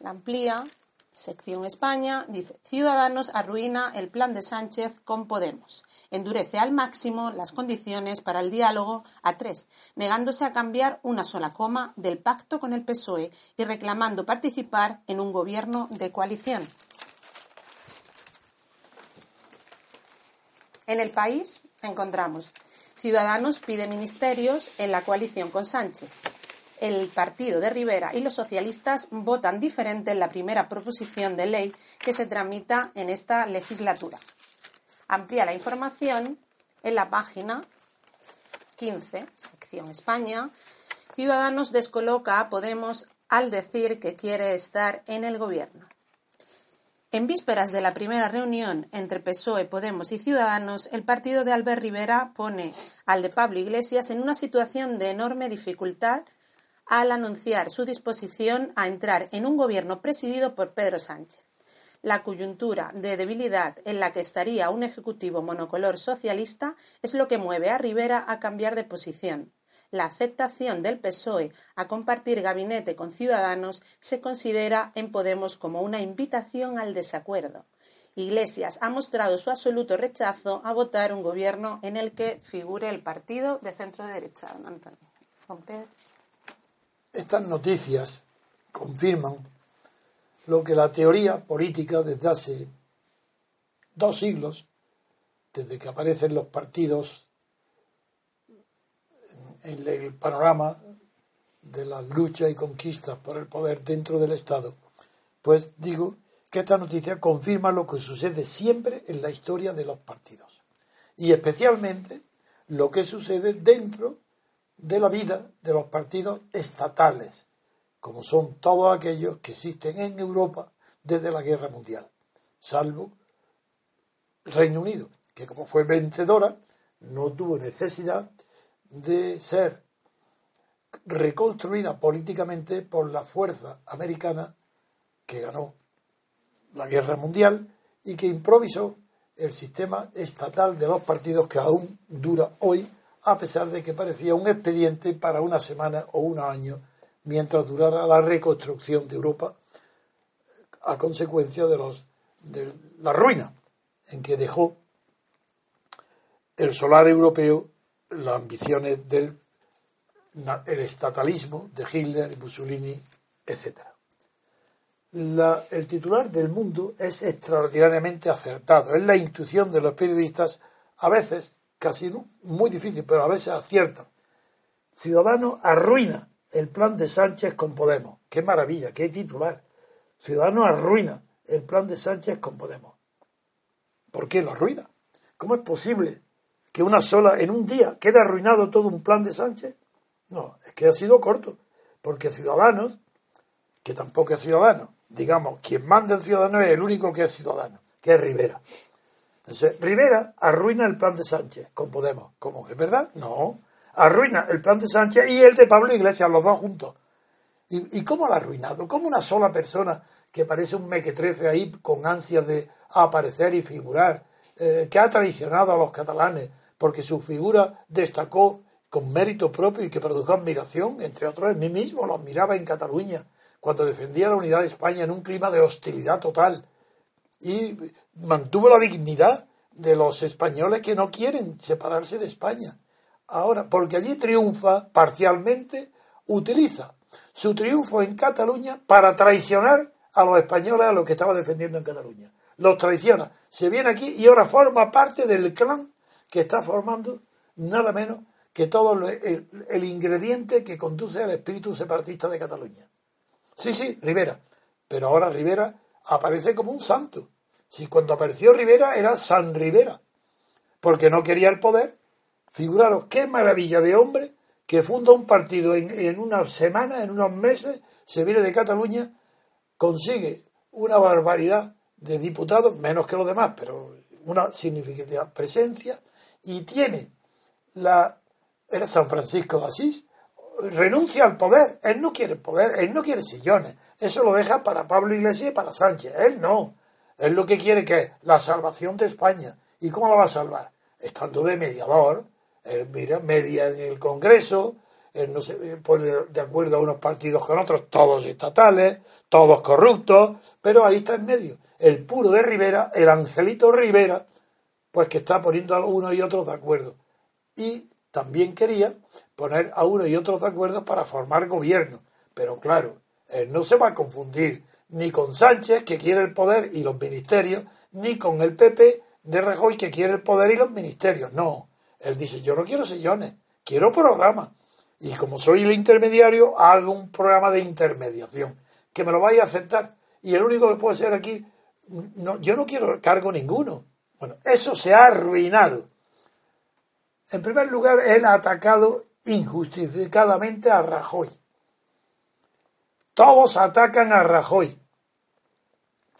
la amplía, sección España, dice, Ciudadanos arruina el plan de Sánchez con Podemos. Endurece al máximo las condiciones para el diálogo a tres, negándose a cambiar una sola coma del pacto con el PSOE y reclamando participar en un gobierno de coalición. En el país encontramos Ciudadanos pide ministerios en la coalición con Sánchez el partido de Rivera y los socialistas votan diferente en la primera proposición de ley que se tramita en esta legislatura. Amplía la información en la página 15, sección España. Ciudadanos descoloca a Podemos al decir que quiere estar en el gobierno. En vísperas de la primera reunión entre PSOE, Podemos y Ciudadanos, el partido de Albert Rivera pone al de Pablo Iglesias en una situación de enorme dificultad al anunciar su disposición a entrar en un gobierno presidido por Pedro Sánchez. La coyuntura de debilidad en la que estaría un ejecutivo monocolor socialista es lo que mueve a Rivera a cambiar de posición. la aceptación del PSOE a compartir gabinete con Ciudadanos se considera en Podemos como una invitación al desacuerdo. Iglesias ha mostrado su absoluto rechazo a votar un gobierno en el que figure el partido de centro derecha. Estas noticias confirman lo que la teoría política desde hace dos siglos, desde que aparecen los partidos en el panorama de las luchas y conquistas por el poder dentro del Estado, pues digo que esta noticia confirma lo que sucede siempre en la historia de los partidos y especialmente lo que sucede dentro de la vida de los partidos estatales, como son todos aquellos que existen en Europa desde la Guerra Mundial, salvo Reino Unido, que como fue vencedora, no tuvo necesidad de ser reconstruida políticamente por la fuerza americana que ganó la guerra mundial y que improvisó el sistema estatal de los partidos que aún dura hoy, a pesar de que parecía un expediente para una semana o un año, mientras durara la reconstrucción de Europa a consecuencia de, los, de la ruina en que dejó el solar europeo las ambiciones del el estatalismo de Hitler, Mussolini, etc. el titular del mundo es extraordinariamente acertado. Es la intuición de los periodistas, a veces casi muy difícil, pero a veces acierta. Ciudadano arruina el plan de Sánchez con Podemos. Qué maravilla, qué titular. Ciudadano arruina el plan de Sánchez con Podemos. ¿Por qué lo arruina? ¿Cómo es posible que una sola, en un día, quede arruinado todo un plan de Sánchez? No, es que ha sido corto, porque Ciudadanos, que tampoco es ciudadano, digamos, quien manda en Ciudadanos es el único que es ciudadano, que es Rivera. Entonces, Rivera arruina el plan de Sánchez con Podemos. ¿Cómo? ¿Es verdad? No. Arruina el plan de Sánchez y el de Pablo Iglesias, los dos juntos. ¿Y, cómo lo ha arruinado? ¿Cómo una sola persona que parece un mequetrefe ahí con ansias de aparecer y figurar, eh, que ha traicionado a los catalanes porque su figura destacó con mérito propio y que produjo admiración, entre otros, en mí mismo lo admiraba en Cataluña, cuando defendía la unidad de España en un clima de hostilidad total y mantuvo la dignidad de los españoles que no quieren separarse de España. Ahora, porque allí triunfa parcialmente, utiliza su triunfo en Cataluña para traicionar a los españoles a los que estaba defendiendo en Cataluña. Los traiciona, se viene aquí y ahora forma parte del clan que está formando nada menos que todo el, ingrediente que conduce al espíritu separatista de Cataluña. Sí, sí, Rivera. Pero ahora Rivera aparece como un santo. Si cuando apareció Rivera era San Rivera, porque no quería el poder. Figuraros qué maravilla de hombre que funda un partido en, en unas semanas, en unos meses, se viene de Cataluña, consigue una barbaridad de diputados, menos que los demás, pero una significativa presencia, y tiene la era San Francisco de Asís, renuncia al poder. Él no quiere poder, él no quiere sillones. Eso lo deja para Pablo Iglesias y para Sánchez. Él no. Él lo que quiere que es la salvación de España. ¿Y cómo la va a salvar? Estando de mediador. Él mira, media en el Congreso, él no se pone de acuerdo a unos partidos con otros, todos estatales, todos corruptos, pero ahí está en medio. El puro de Rivera, el angelito Rivera, pues que está poniendo a unos y otros de acuerdo. Y también quería poner a uno y otros de acuerdo para formar gobierno. Pero claro, él no se va a confundir ni con Sánchez, que quiere el poder y los ministerios, ni con el PP de Rajoy, que quiere el poder y los ministerios. No, él dice, yo no quiero sillones, quiero programa. Y como soy el intermediario, hago un programa de intermediación, que me lo vaya a aceptar. Y el único que puede ser aquí, no, yo no quiero cargo ninguno. Bueno, eso se ha arruinado. En primer lugar, él ha atacado injustificadamente a Rajoy. Todos atacan a Rajoy,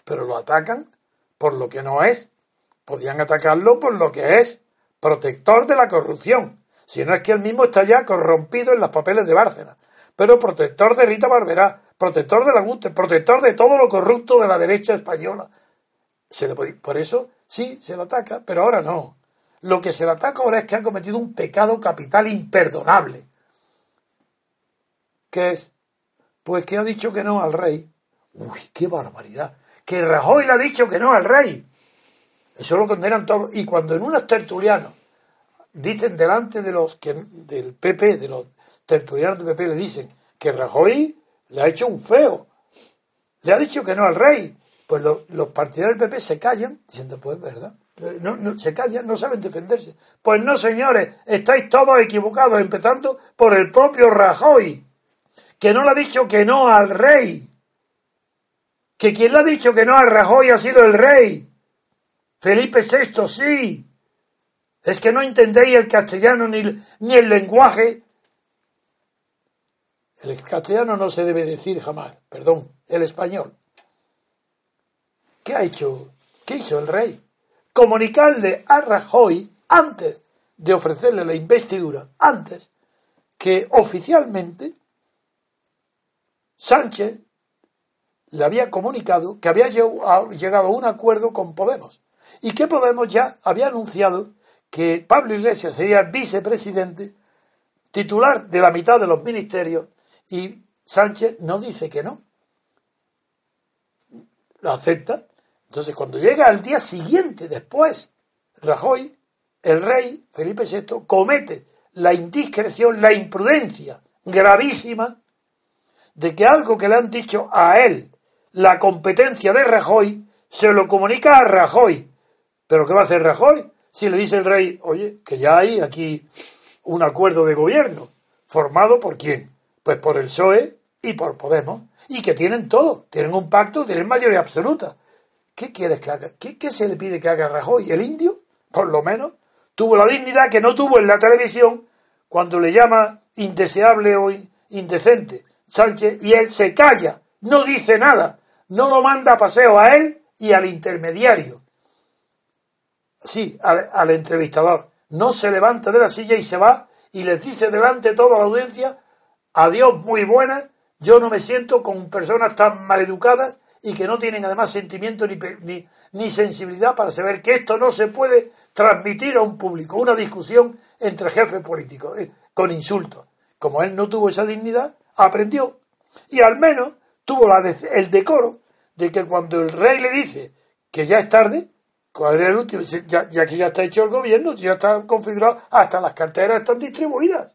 pero lo atacan por lo que no es. Podían atacarlo por lo que es, protector de la corrupción. Si no es que él mismo está ya corrompido en los papeles de Bárcena. Pero protector de Rita Barberá, protector de la Gute, protector de todo lo corrupto de la derecha española. Se le por eso sí se lo ataca, pero ahora no. Lo que se le ataca ahora es que ha cometido un pecado capital imperdonable. ¿Qué es? Pues que ha dicho que no al rey. Uy, qué barbaridad. Que Rajoy le ha dicho que no al rey. Eso lo condenan todos. Y cuando en unos tertulianos dicen delante de los que del PP, de los tertulianos del PP, le dicen que Rajoy le ha hecho un feo. Le ha dicho que no al rey. Pues los partidarios del PP se callan, diciendo, pues verdad. No, no, se callan, no saben defenderse. Pues no, señores, estáis todos equivocados, empezando por el propio Rajoy, que no le ha dicho que no al rey. Que quien le ha dicho que no al Rajoy ha sido el rey. Felipe VI, sí. Es que no entendéis el castellano ni, ni el lenguaje. El castellano no se debe decir jamás, perdón, el español. ¿Qué ha hecho? ¿Qué hizo el rey? comunicarle a Rajoy antes de ofrecerle la investidura, antes que oficialmente Sánchez le había comunicado que había llegado a un acuerdo con Podemos y que Podemos ya había anunciado que Pablo Iglesias sería vicepresidente, titular de la mitad de los ministerios y Sánchez no dice que no. Lo acepta entonces, cuando llega al día siguiente, después, Rajoy, el rey Felipe VI, comete la indiscreción, la imprudencia gravísima de que algo que le han dicho a él, la competencia de Rajoy, se lo comunica a Rajoy. ¿Pero qué va a hacer Rajoy? Si le dice el rey, oye, que ya hay aquí un acuerdo de gobierno, formado por quién? Pues por el PSOE y por Podemos, y que tienen todo, tienen un pacto, tienen mayoría absoluta. ¿Qué quieres que haga? ¿Qué, se le pide que haga Rajoy? ¿El indio? Por lo menos. Tuvo la dignidad que no tuvo en la televisión cuando le llama indeseable o indecente Sánchez y él se calla, no dice nada, no lo manda a paseo a él y al intermediario. Sí, al, entrevistador. No se levanta de la silla y se va y les dice delante de toda la audiencia, adiós, muy buenas, yo no me siento con personas tan maleducadas y que no tienen además sentimiento ni, ni, sensibilidad para saber que esto no se puede transmitir a un público, una discusión entre jefes políticos, eh, con insultos. Como él no tuvo esa dignidad, aprendió y al menos tuvo el decoro de que cuando el rey le dice que ya es tarde, cuál el último, ya, ya que ya está hecho el gobierno, ya está configurado, hasta las carteras están distribuidas.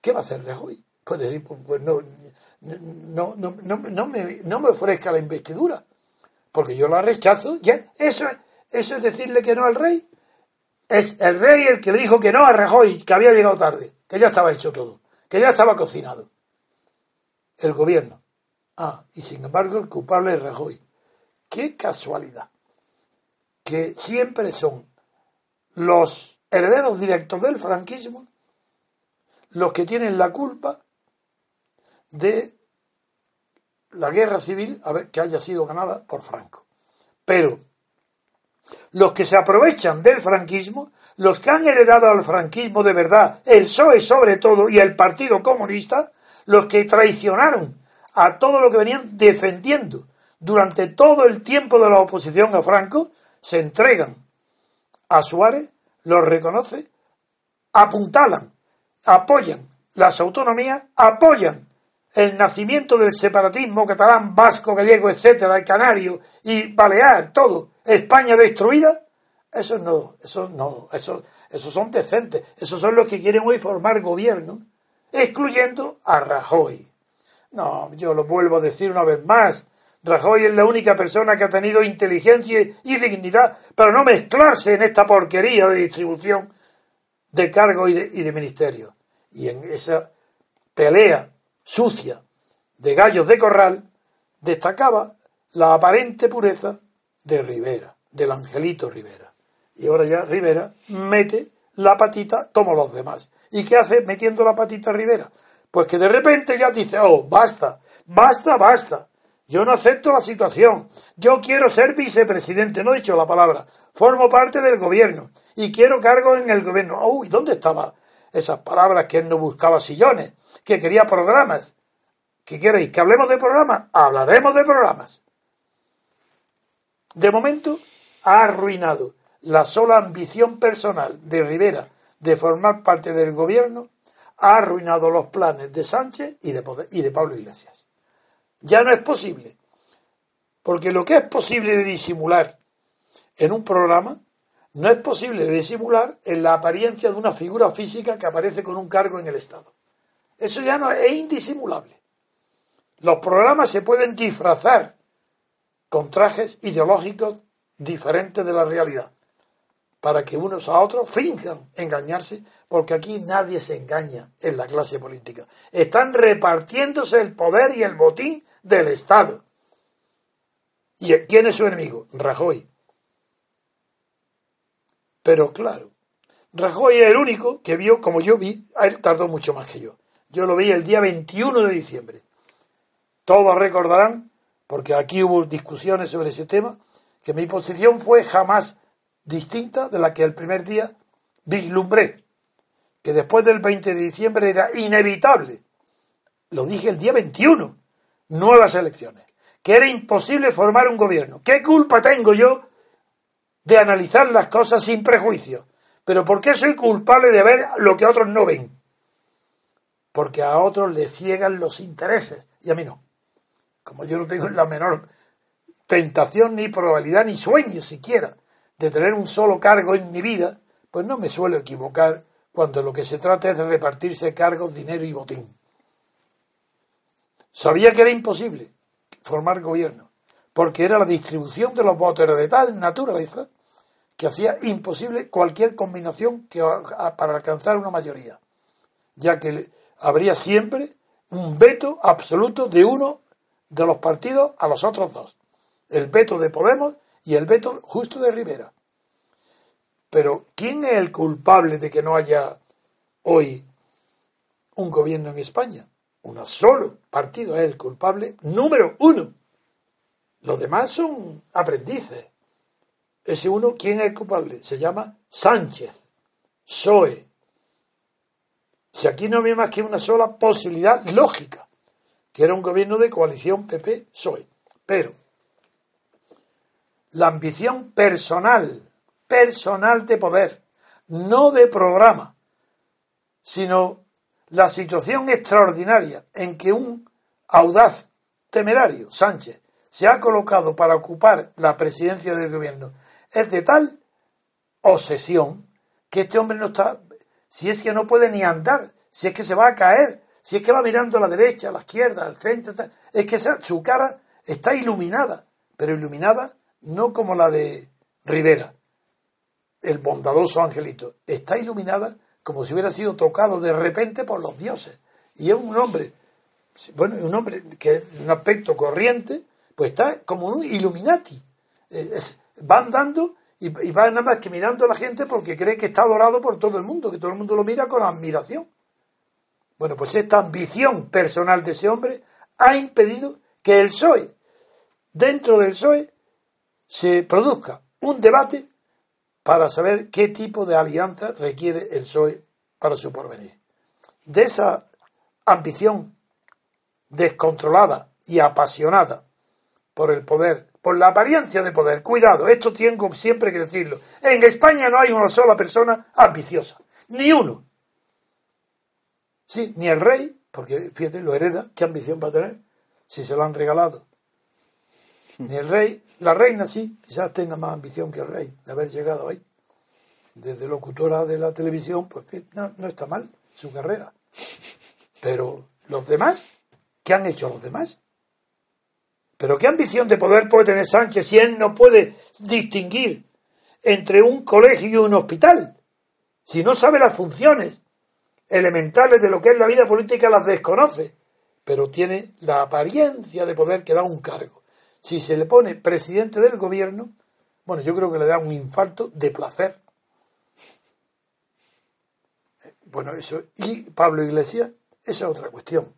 ¿Qué va a hacer Rajoy? Puede decir, pues, pues no, no, no, no, me, no me ofrezca la investidura, porque yo la rechazo. Ya, eso, eso es decirle que no al rey. Es el rey el que le dijo que no a Rajoy, que había llegado tarde, que ya estaba hecho todo, que ya estaba cocinado. El gobierno. Ah, y sin embargo el culpable es Rajoy. Qué casualidad. Que siempre son los herederos directos del franquismo los que tienen la culpa de la guerra civil a ver, que haya sido ganada por Franco. Pero los que se aprovechan del franquismo, los que han heredado al franquismo de verdad, el PSOE sobre todo y el Partido Comunista, los que traicionaron a todo lo que venían defendiendo durante todo el tiempo de la oposición a Franco, se entregan a Suárez, los reconoce, apuntalan, apoyan las autonomías, apoyan el nacimiento del separatismo catalán, vasco, gallego, etcétera, el canario y balear, todo, España destruida, eso no, eso no, eso, esos son decentes, esos son los que quieren hoy formar gobierno, excluyendo a Rajoy. No, yo lo vuelvo a decir una vez más, Rajoy es la única persona que ha tenido inteligencia y dignidad para no mezclarse en esta porquería de distribución de cargos y de, y de ministerios. Y en esa pelea sucia de gallos de corral, destacaba la aparente pureza de Rivera, del Angelito Rivera. Y ahora ya Rivera mete la patita como los demás. ¿Y qué hace metiendo la patita Rivera? Pues que de repente ya dice, oh, basta, basta, basta. Yo no acepto la situación. Yo quiero ser vicepresidente, no he dicho la palabra. Formo parte del gobierno y quiero cargo en el gobierno. Uy, ¿dónde estaba esas palabras que él no buscaba sillones? que quería programas. ¿Qué queréis? ¿Que hablemos de programas? Hablaremos de programas. De momento ha arruinado la sola ambición personal de Rivera de formar parte del gobierno, ha arruinado los planes de Sánchez y de, y de Pablo Iglesias. Ya no es posible. Porque lo que es posible de disimular en un programa no es posible disimular en la apariencia de una figura física que aparece con un cargo en el Estado. Eso ya no es indisimulable. Los programas se pueden disfrazar con trajes ideológicos diferentes de la realidad, para que unos a otros finjan engañarse, porque aquí nadie se engaña en la clase política. Están repartiéndose el poder y el botín del Estado. ¿Y quién es su enemigo? Rajoy. Pero claro, Rajoy es el único que vio, como yo vi, él tardó mucho más que yo. Yo lo vi el día 21 de diciembre. Todos recordarán, porque aquí hubo discusiones sobre ese tema, que mi posición fue jamás distinta de la que el primer día vislumbré, que después del 20 de diciembre era inevitable. Lo dije el día 21, nuevas elecciones, que era imposible formar un gobierno. ¿Qué culpa tengo yo de analizar las cosas sin prejuicio? Pero ¿por qué soy culpable de ver lo que otros no ven? Porque a otros les ciegan los intereses y a mí no como yo no tengo la menor tentación ni probabilidad ni sueño siquiera de tener un solo cargo en mi vida, pues no me suelo equivocar cuando lo que se trata es de repartirse cargos, dinero y botín. Sabía que era imposible formar gobierno, porque era la distribución de los votos, era de tal naturaleza que hacía imposible cualquier combinación para alcanzar una mayoría, ya que habría siempre un veto absoluto de uno de los partidos a los otros dos. El veto de Podemos y el veto justo de Rivera. Pero ¿quién es el culpable de que no haya hoy un gobierno en España? Un solo partido es el culpable número uno. Los demás son aprendices. Ese uno, ¿quién es culpable? Se llama Sánchez, PSOE. Si aquí no hay más que una sola posibilidad lógica que era un gobierno de coalición PP-PSOE. Pero la ambición personal, personal de poder, no de programa, sino la situación extraordinaria en que un audaz temerario, Sánchez, se ha colocado para ocupar la presidencia del gobierno, es de tal obsesión que este hombre no está, si es que no puede ni andar, si es que se va a caer, si es que va mirando a la derecha, a la izquierda, al centro, es que su cara está iluminada, pero iluminada no como la de Rivera, el bondadoso angelito, está iluminada como si hubiera sido tocado de repente por los dioses. Y es un hombre, bueno, un hombre que un aspecto corriente, pues está como un Illuminati. Eh, va andando y, y va nada más que mirando a la gente porque cree que está adorado por todo el mundo, que todo el mundo lo mira con admiración. Bueno, pues esta ambición personal de ese hombre ha impedido que el PSOE, dentro del PSOE, se produzca un debate para saber qué tipo de alianza requiere el PSOE para su porvenir. De esa ambición descontrolada y apasionada por el poder, por la apariencia de poder. Cuidado, esto tengo siempre que decirlo. En España no hay una sola persona ambiciosa, ni uno. Sí, ni el rey, porque fíjate, lo hereda, ¿qué ambición va a tener si se lo han regalado? Ni el rey, la reina sí, quizás tenga más ambición que el rey de haber llegado ahí. Desde locutora de la televisión, pues no, no está mal su carrera. Pero los demás, ¿qué han hecho los demás? Pero qué ambición de poder puede tener Sánchez si él no puede distinguir entre un colegio y un hospital, si no sabe las funciones, elementales de lo que es la vida política las desconoce, pero tiene la apariencia de poder que da un cargo. Si se le pone presidente del gobierno, bueno, yo creo que le da un infarto de placer. Bueno, eso. Y Pablo Iglesias, esa es otra cuestión.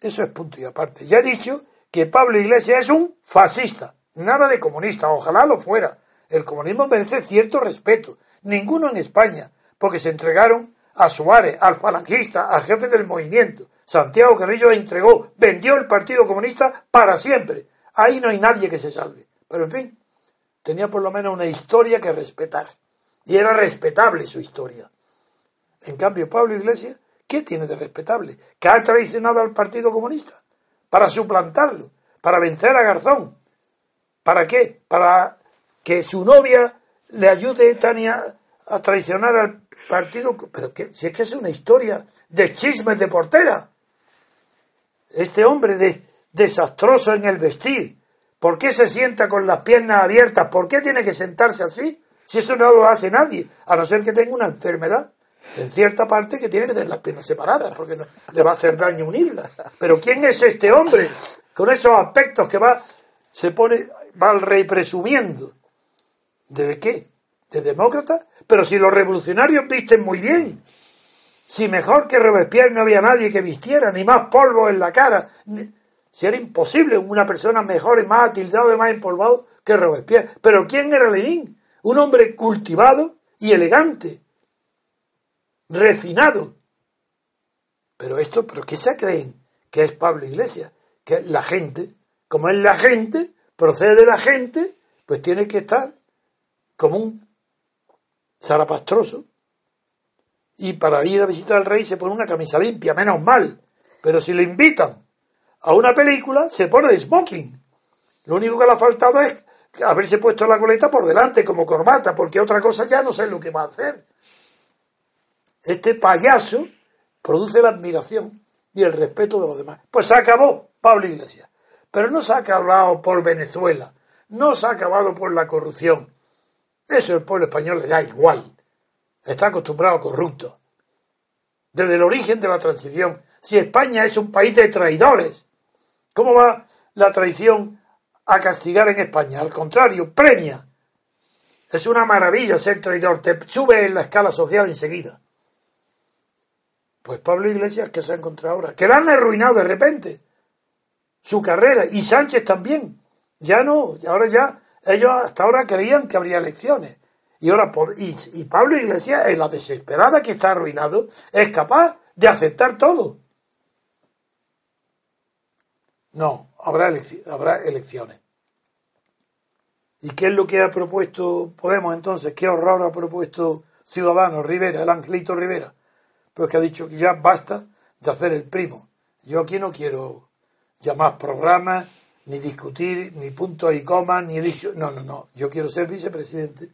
Eso es punto y aparte. Ya he dicho que Pablo Iglesias es un fascista, nada de comunista, ojalá lo fuera. El comunismo merece cierto respeto. Ninguno en España, porque se entregaron a Suárez, al falangista, al jefe del movimiento. Santiago Carrillo entregó, vendió el Partido Comunista para siempre. Ahí no hay nadie que se salve. Pero en fin, tenía por lo menos una historia que respetar. Y era respetable su historia. En cambio, Pablo Iglesias, ¿Qué tiene de respetable? ¿Que ha traicionado al Partido Comunista? Para suplantarlo, para vencer a Garzón. ¿Para qué? Para que su novia le ayude Tania a traicionar al partido. Pero que, si es que es una historia de chismes de portera. Este hombre de, desastroso en el vestir. ¿Por qué se sienta con las piernas abiertas? ¿Por qué tiene que sentarse así? Si eso no lo hace nadie, a no ser que tenga una enfermedad en cierta parte que tiene que tener las piernas separadas, porque no, le va a hacer daño unirlas. Pero ¿quién es este hombre con esos aspectos que va, se pone, va al rey presumiendo? ¿De qué? ¿De demócrata? Pero si los revolucionarios visten muy bien, si mejor que Robespierre no había nadie que vistiera, ni más polvo en la cara, si era imposible una persona mejor y más atildado y más empolvado que Robespierre. Pero ¿quién era Lenin? Un hombre cultivado y elegante, refinado. Pero esto, ¿pero qué se creen? Que es Pablo Iglesias, que la gente, como es la gente, procede de la gente, pues tiene que estar como un zarapastroso. Y para ir a visitar al rey se pone una camisa limpia, menos mal. Pero si le invitan a una película, se pone de smoking. Lo único que le ha faltado es haberse puesto la coleta por delante como corbata, porque otra cosa ya no sé lo que va a hacer. Este payaso produce la admiración y el respeto de los demás. Pues se acabó Pablo Iglesias. Pero no se ha acabado por Venezuela, no se ha acabado por la corrupción. Eso el pueblo español le da igual. Está acostumbrado a corrupto. Desde el origen de la transición. Si España es un país de traidores, ¿cómo va la traición a castigar en España? Al contrario, premia. Es una maravilla ser traidor. Te sube en la escala social enseguida. Pues Pablo Iglesias, que se ha encontrado ahora? Que la han arruinado de repente. Su carrera. Y Sánchez también. Ya no. Ahora ya. Ellos hasta ahora creían que habría elecciones. Y ahora por. Y, Pablo Iglesias, en la desesperada que está arruinado, es capaz de aceptar todo. No, habrá, habrá elecciones. ¿Y qué es lo que ha propuesto Podemos entonces? ¿Qué horror ha propuesto Ciudadanos Rivera, el Angelito Rivera? Pues que ha dicho que ya basta de hacer el primo. Yo aquí no quiero llamar programas, ni discutir, ni puntos y comas, ni he dicho, no, no, no, yo quiero ser vicepresidente.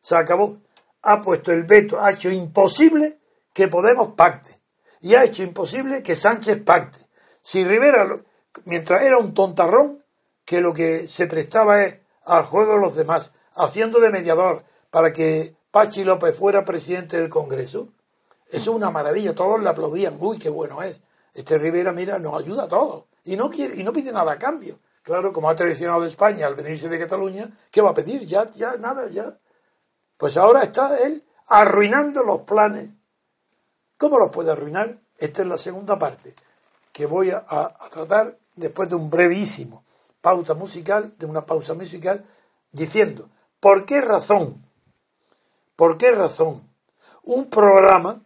Se acabó. Ha puesto el veto, ha hecho imposible que Podemos pacte. Y ha hecho imposible que Sánchez pacte. Si Rivera, mientras era un tontarrón, que lo que se prestaba es al juego de los demás, haciendo de mediador para que Pachi López fuera presidente del Congreso, eso es una maravilla, todos le aplaudían, uy, qué bueno es. Este Rivera, mira, nos ayuda a todos. Y no, quiere, y no pide nada a cambio. Claro, como ha traicionado de España al venirse de Cataluña, ¿qué va a pedir? Ya, ya, nada, ya. Pues ahora está él arruinando los planes. ¿Cómo los puede arruinar? Esta es la segunda parte que voy a, a tratar después de un brevísimo pauta musical, de una pausa musical, diciendo, ¿por qué razón? ¿Por qué razón? Un programa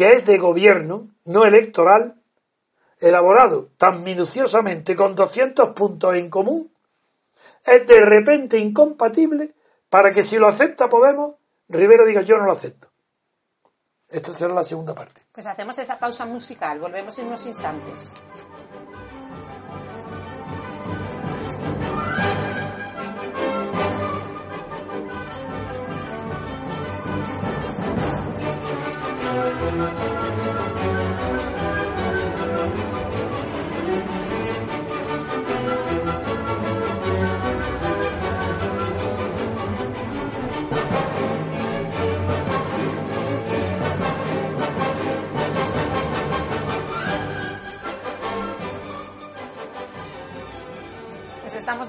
que es de gobierno, no electoral, elaborado tan minuciosamente con 200 puntos en común, es de repente incompatible para que si lo acepta Podemos, Rivera diga yo no lo acepto. Esta será la segunda parte. Pues hacemos esa pausa musical, volvemos en unos instantes.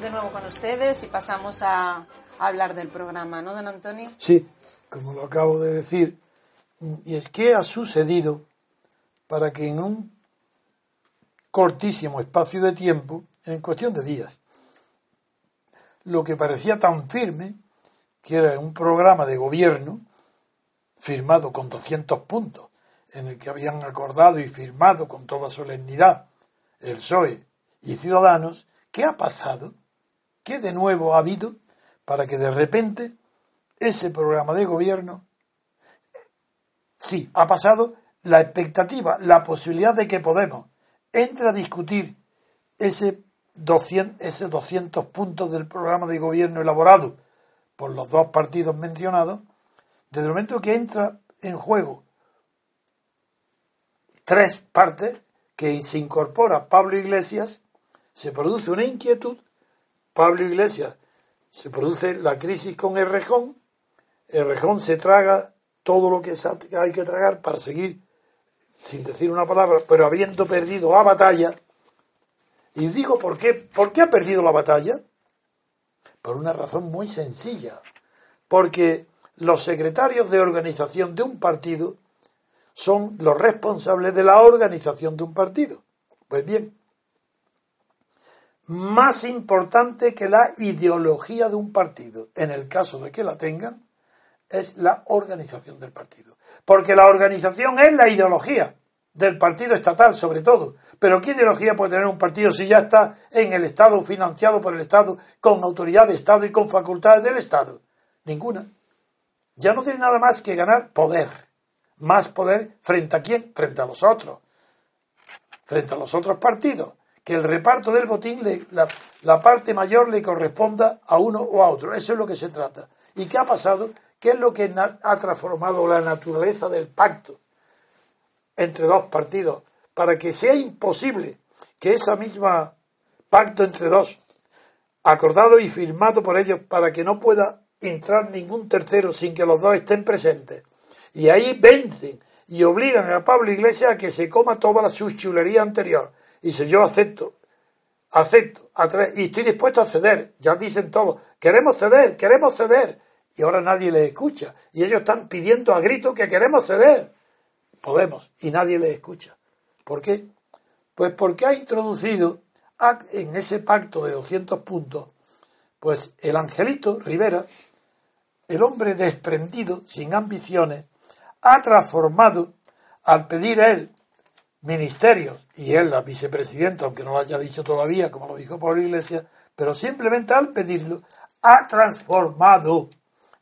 De nuevo con ustedes y pasamos a, hablar del programa, ¿no, don Antonio? Sí, como lo acabo de decir, y es que ha sucedido para que en un cortísimo espacio de tiempo, en cuestión de días, lo que parecía tan firme, que era un programa de gobierno firmado con 200 puntos, en el que habían acordado y firmado con toda solemnidad el PSOE y Ciudadanos, ¿qué ha pasado? ¿Qué de nuevo ha habido para que de repente ese programa de gobierno Sí, ha pasado la expectativa, la posibilidad de que Podemos entre a discutir ese 200, ese 200 puntos del programa de gobierno elaborado por los dos partidos mencionados, desde el momento que entra en juego tres partes, que se incorpora Pablo Iglesias, se produce una inquietud, Pablo Iglesias se produce la crisis con el rejón, el rejón se traga todo lo que hay que tragar para seguir sin decir una palabra, pero habiendo perdido la batalla. Y digo, ¿por qué? ¿Por qué ha perdido la batalla? Por una razón muy sencilla. Porque los secretarios de organización de un partido son los responsables de la organización de un partido. Pues bien, más importante que la ideología de un partido, en el caso de que la tengan, es la organización del partido. Porque la organización es la ideología del partido estatal, sobre todo. Pero ¿qué ideología puede tener un partido si ya está en el Estado, financiado por el Estado, con autoridad de Estado y con facultades del Estado? Ninguna. Ya no tiene nada más que ganar poder. Más poder frente a quién? Frente a los otros. Frente a los otros partidos que el reparto del botín, la, la, parte mayor le corresponda a uno o a otro. Eso es lo que se trata. ¿Y qué ha pasado? ¿Qué es lo que ha transformado la naturaleza del pacto entre dos partidos para que sea imposible que esa misma pacto entre dos, acordado y firmado por ellos para que no pueda entrar ningún tercero sin que los dos estén presentes? Y ahí vencen y obligan a Pablo Iglesias a que se coma toda la chulería anterior y dice, yo acepto, acepto, y estoy dispuesto a ceder. Ya dicen todos, queremos ceder, queremos ceder. Y ahora nadie les escucha. Y ellos están pidiendo a grito que queremos ceder. Podemos, y nadie les escucha. ¿Por qué? Pues porque ha introducido en ese pacto de 200 puntos, pues el angelito Rivera, el hombre desprendido, sin ambiciones, ha transformado, al pedir a él ministerios, y él, la vicepresidenta, aunque no lo haya dicho todavía, como lo dijo Pablo Iglesias, pero simplemente al pedirlo, ha transformado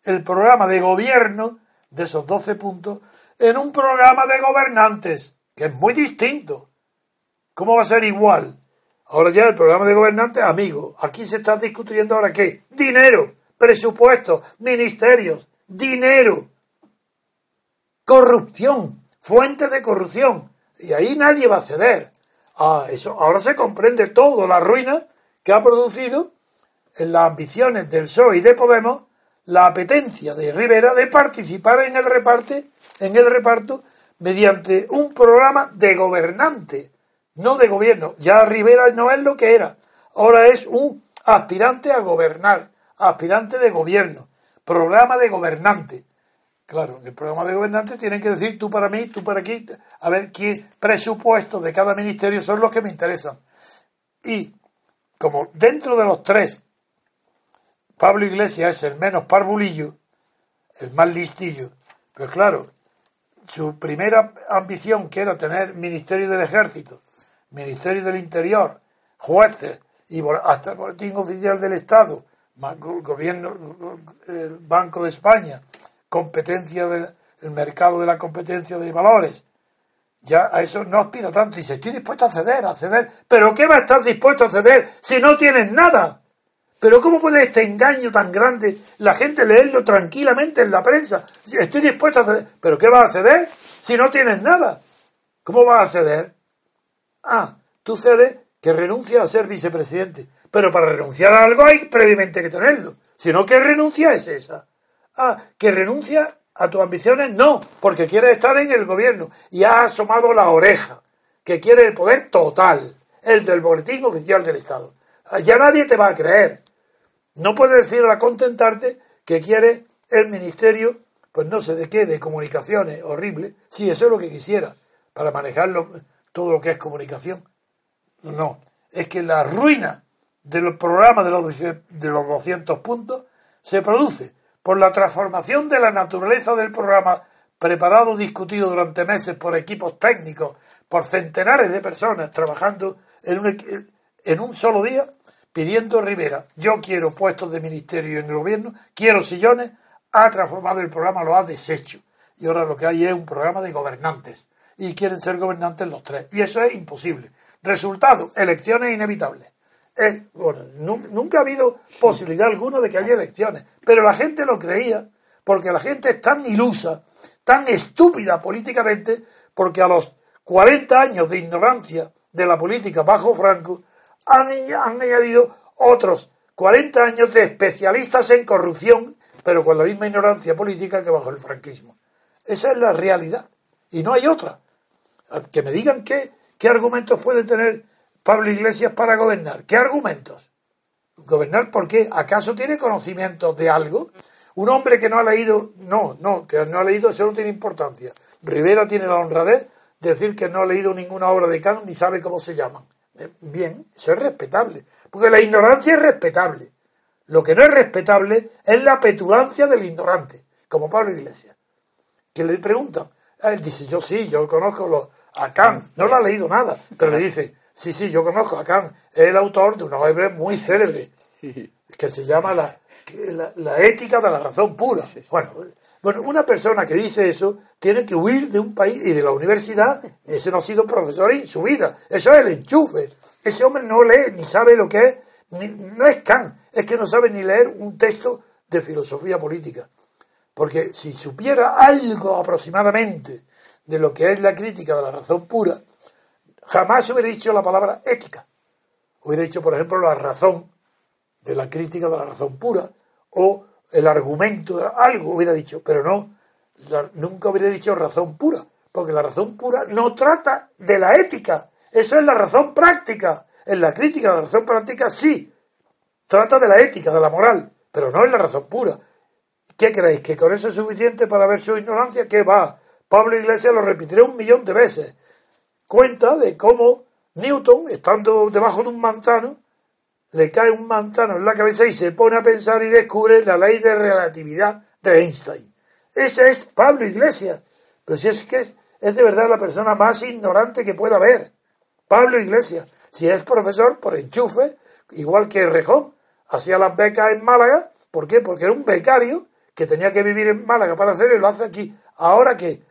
el programa de gobierno de esos 12 puntos en un programa de gobernantes, que es muy distinto. ¿Cómo va a ser igual? Ahora ya el programa de gobernantes, amigo, aquí se está discutiendo ahora qué? Dinero, presupuestos, ministerios, dinero, corrupción, fuente de corrupción. Y ahí nadie va a ceder. Ah, eso, ahora se comprende todo la ruina que ha producido en las ambiciones del PSOE y de Podemos la apetencia de Rivera de participar en el reparte, en el reparto mediante un programa de gobernante, no de gobierno. Ya Rivera no es lo que era. Ahora es un aspirante a gobernar, aspirante de gobierno, programa de gobernante. Claro, el programa de gobernantes tienen que decir tú para mí, tú para aquí, a ver qué presupuestos de cada ministerio son los que me interesan. Y como dentro de los tres, Pablo Iglesias es el menos parvulillo, el más listillo, pues claro, su primera ambición que era tener Ministerio del Ejército, Ministerio del Interior, jueces y hasta el Boletín Oficial del Estado, gobierno, el Banco de España, competencia del mercado de la competencia de valores. Ya a eso no aspira tanto. Y Dice, estoy dispuesto a ceder, a ceder. ¿Pero qué va a estar dispuesto a ceder si no tienes nada? ¿Pero cómo puede este engaño tan grande la gente leerlo tranquilamente en la prensa? Estoy dispuesto a ceder. ¿Pero qué va a ceder si no tienes nada? ¿Cómo vas a ceder? Ah, tú cedes que renuncia a ser vicepresidente. Pero para renunciar a algo hay previamente que tenerlo. Si no, ¿qué renuncia es esa? Ah, que renuncia a tus ambiciones, no, porque quiere estar en el gobierno y ha asomado la oreja, que quiere el poder total, el del boletín oficial del Estado. Ah, ya nadie te va a creer. No puedes decir a contentarte que quiere el ministerio, pues no sé de qué, de comunicaciones, horrible. Sí, eso es lo que quisiera, para manejar todo lo que es comunicación. No, es que la ruina del programa de los, de los 200 puntos se produce por la transformación de la naturaleza del programa preparado, discutido durante meses por equipos técnicos, por centenares de personas trabajando en un, en un solo día, pidiendo Rivera, yo quiero puestos de ministerio en el gobierno, quiero sillones, ha transformado el programa, lo ha deshecho. Y ahora lo que hay es un programa de gobernantes. y quieren ser gobernantes los tres. Y eso es imposible. Resultado, elecciones inevitables. Es, bueno, nunca ha habido posibilidad alguna de que haya elecciones, pero la gente lo creía, porque la gente es tan ilusa, tan estúpida políticamente, porque a los 40 años de ignorancia de la política bajo Franco han, añadido otros 40 años de especialistas en corrupción, pero con la misma ignorancia política que bajo el franquismo. Esa es la realidad. Y no hay otra. Que me digan qué, qué argumentos puede tener Pablo Iglesias para gobernar. ¿Qué argumentos? ¿Gobernar por qué? ¿Acaso tiene conocimiento de algo? Un hombre que no ha leído, no, no, que no ha leído, eso no tiene importancia. Rivera tiene la honradez de decir que no ha leído ninguna obra de Kant ni sabe cómo se llaman. Bien, eso es respetable. Porque la ignorancia es respetable. Lo que no es respetable es la petulancia del ignorante, como Pablo Iglesias. Que le preguntan, él dice, yo sí, yo conozco a Kant, no lo ha leído nada, pero le dice, sí, sí, yo conozco a Kant, es el autor de una obra muy célebre, que se llama la, la, ética de la razón pura. Bueno, bueno, una persona que dice eso tiene que huir de un país y de la universidad. Ese no ha sido profesor en su vida. Eso es el enchufe. Ese hombre no lee ni sabe lo que es. no es Kant, es que no sabe ni leer un texto de filosofía política. Porque si supiera algo aproximadamente de lo que es la crítica de la razón pura, jamás hubiera dicho la palabra ética. Hubiera dicho, por ejemplo, la razón de la crítica de la razón pura o el argumento algo, hubiera dicho, pero no, nunca hubiera dicho razón pura, porque la razón pura no trata de la ética, esa es la razón práctica. En la crítica de la razón práctica sí, trata de la ética, de la moral, pero no es la razón pura. ¿Qué creéis? ¿Que con eso es suficiente para ver su ignorancia? ¿Qué va? Pablo Iglesias lo repetiré un millón de veces. Cuenta de cómo Newton, estando debajo de un mantano, le cae un mantano en la cabeza y se pone a pensar y descubre la ley de relatividad de Einstein. Ese es Pablo Iglesias. Pero si es que es, es de verdad la persona más ignorante que pueda haber. Pablo Iglesias. Si es profesor por enchufe, igual que Rejón, hacía las becas en Málaga. ¿Por qué? Porque era un becario que tenía que vivir en Málaga para hacerlo y lo hace aquí. ¿Ahora qué?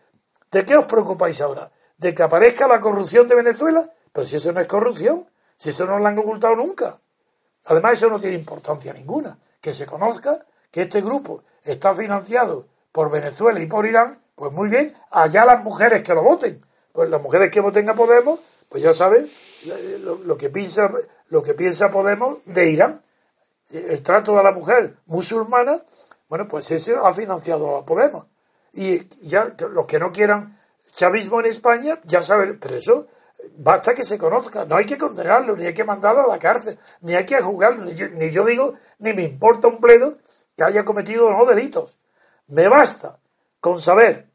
¿De qué os preocupáis ahora? ¿De que aparezca la corrupción de Venezuela? Pero si eso no es corrupción, si eso no lo han ocultado nunca. Además, eso no tiene importancia ninguna. Que se conozca que este grupo está financiado por Venezuela y por Irán, pues muy bien, allá las mujeres que lo voten. Pues las mujeres que voten a Podemos, pues ya saben lo, que piensa, lo que piensa Podemos de Irán. El trato de la mujer musulmana bueno, pues ese ha financiado a Podemos. Y ya los que no quieran chavismo en España, ya saben, pero eso basta que se conozca, no hay que condenarlo, ni hay que mandarlo a la cárcel, ni hay que juzgarlo, ni yo, digo, ni me importa un pledo que haya cometido no delitos. Me basta con saber,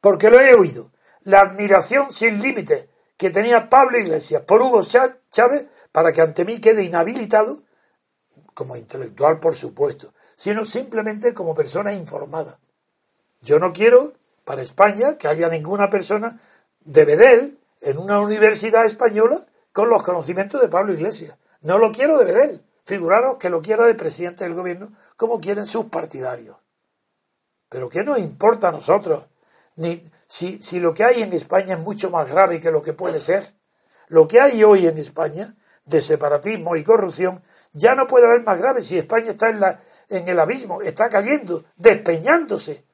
porque lo he oído, la admiración sin límite que tenía Pablo Iglesias por Hugo Chávez para que ante mí quede inhabilitado, como intelectual por supuesto, sino simplemente como persona informada. Yo no quiero para España que haya ninguna persona de Bedel en una universidad española con los conocimientos de Pablo Iglesias. No lo quiero de Bedel. Figuraros que lo quiera de presidente del gobierno como quieren sus partidarios. Pero ¿qué nos importa a nosotros? Ni, si, si lo que hay en España es mucho más grave que lo que puede ser. Lo que hay hoy en España de separatismo y corrupción ya no puede haber más grave si España está en, la, en el abismo, está cayendo, despeñándose.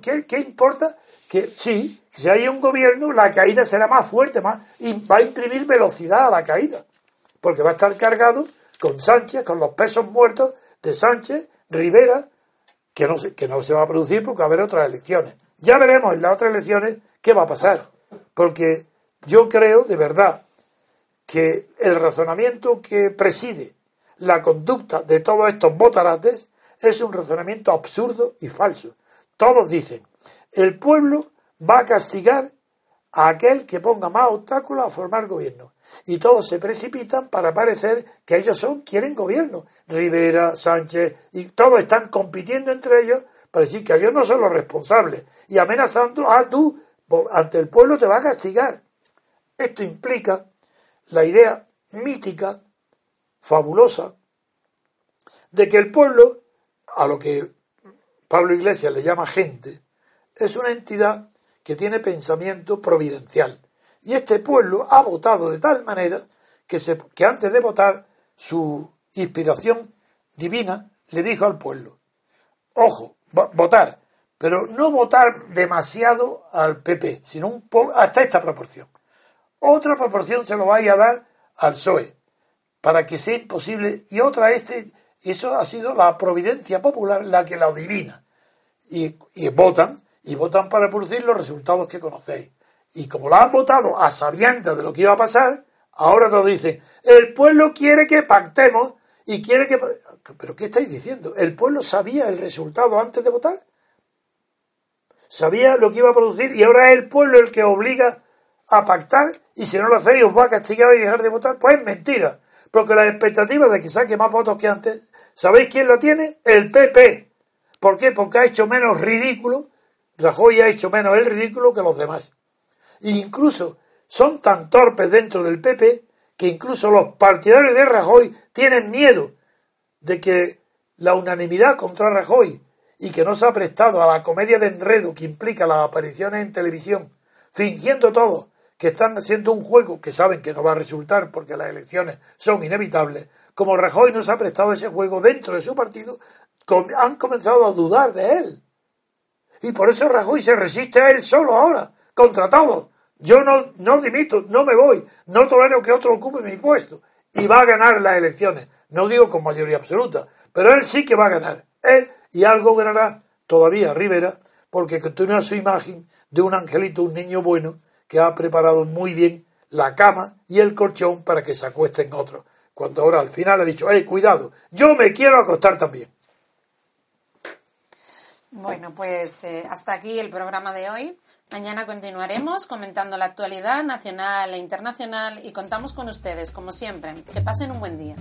¿Qué, importa? Que sí, si hay un gobierno, la caída será más fuerte, más, y va a imprimir velocidad a la caída, porque va a estar cargado con Sánchez, con los pesos muertos de Sánchez, Rivera, que no, se, que no se va a producir porque va a haber otras elecciones. Ya veremos en las otras elecciones qué va a pasar, porque yo creo de verdad que el razonamiento que preside la conducta de todos estos botarates es un razonamiento absurdo y falso. Todos dicen, el pueblo va a castigar a aquel que ponga más obstáculos a formar gobierno. Y todos se precipitan para parecer que ellos son, quieren gobierno. Rivera, Sánchez, y todos están compitiendo entre ellos para decir que ellos no son los responsables. Y amenazando, ah, tú, ante el pueblo te va a castigar. Esto implica la idea mítica fabulosa de que el pueblo, a lo que Pablo Iglesias le llama gente, es una entidad que tiene pensamiento providencial. Y este pueblo ha votado de tal manera que, se, que antes de votar su inspiración divina le dijo al pueblo, ojo, votar, pero no votar demasiado al PP, sino un hasta esta proporción. Otra proporción se lo vaya a dar al PSOE, para que sea imposible, y otra este, eso ha sido la providencia popular la que la adivina. Y, votan, y votan para producir los resultados que conocéis. Y como la han votado a sabiendas de lo que iba a pasar, ahora nos dicen, el pueblo quiere que pactemos y quiere que... ¿Pero qué estáis diciendo? ¿El pueblo sabía el resultado antes de votar? Sabía lo que iba a producir y ahora es el pueblo el que obliga a pactar y si no lo hacéis os va a castigar y dejar de votar. Pues es mentira. Porque la expectativa de que saque más votos que antes, ¿sabéis quién la tiene? El PP. ¿Por qué? Porque ha hecho menos ridículo, Rajoy ha hecho menos el ridículo que los demás. Incluso son tan torpes dentro del PP que incluso los partidarios de Rajoy tienen miedo de que la unanimidad contra Rajoy y que no se ha prestado a la comedia de enredo que implica las apariciones en televisión, fingiendo todo que están haciendo un juego que saben que no va a resultar porque las elecciones son inevitables, como Rajoy no se ha prestado ese juego dentro de su partido, han comenzado a dudar de él. Y por eso Rajoy se resiste a él solo ahora, contra todos. Yo no, no dimito, no me voy, no tolero que otro ocupe mi puesto. Y va a ganar las elecciones. No digo con mayoría absoluta, pero él sí que va a ganar. Él y algo ganará todavía Rivera, porque continúa su imagen de un angelito, un niño bueno, que ha preparado muy bien la cama y el colchón para que se acuesten otros. Cuando ahora al final ha dicho, ¡eh, cuidado! Yo me quiero acostar también. Bueno, pues eh, hasta aquí el programa de hoy. Mañana continuaremos comentando la actualidad nacional e internacional y contamos con ustedes, como siempre. Que pasen un buen día.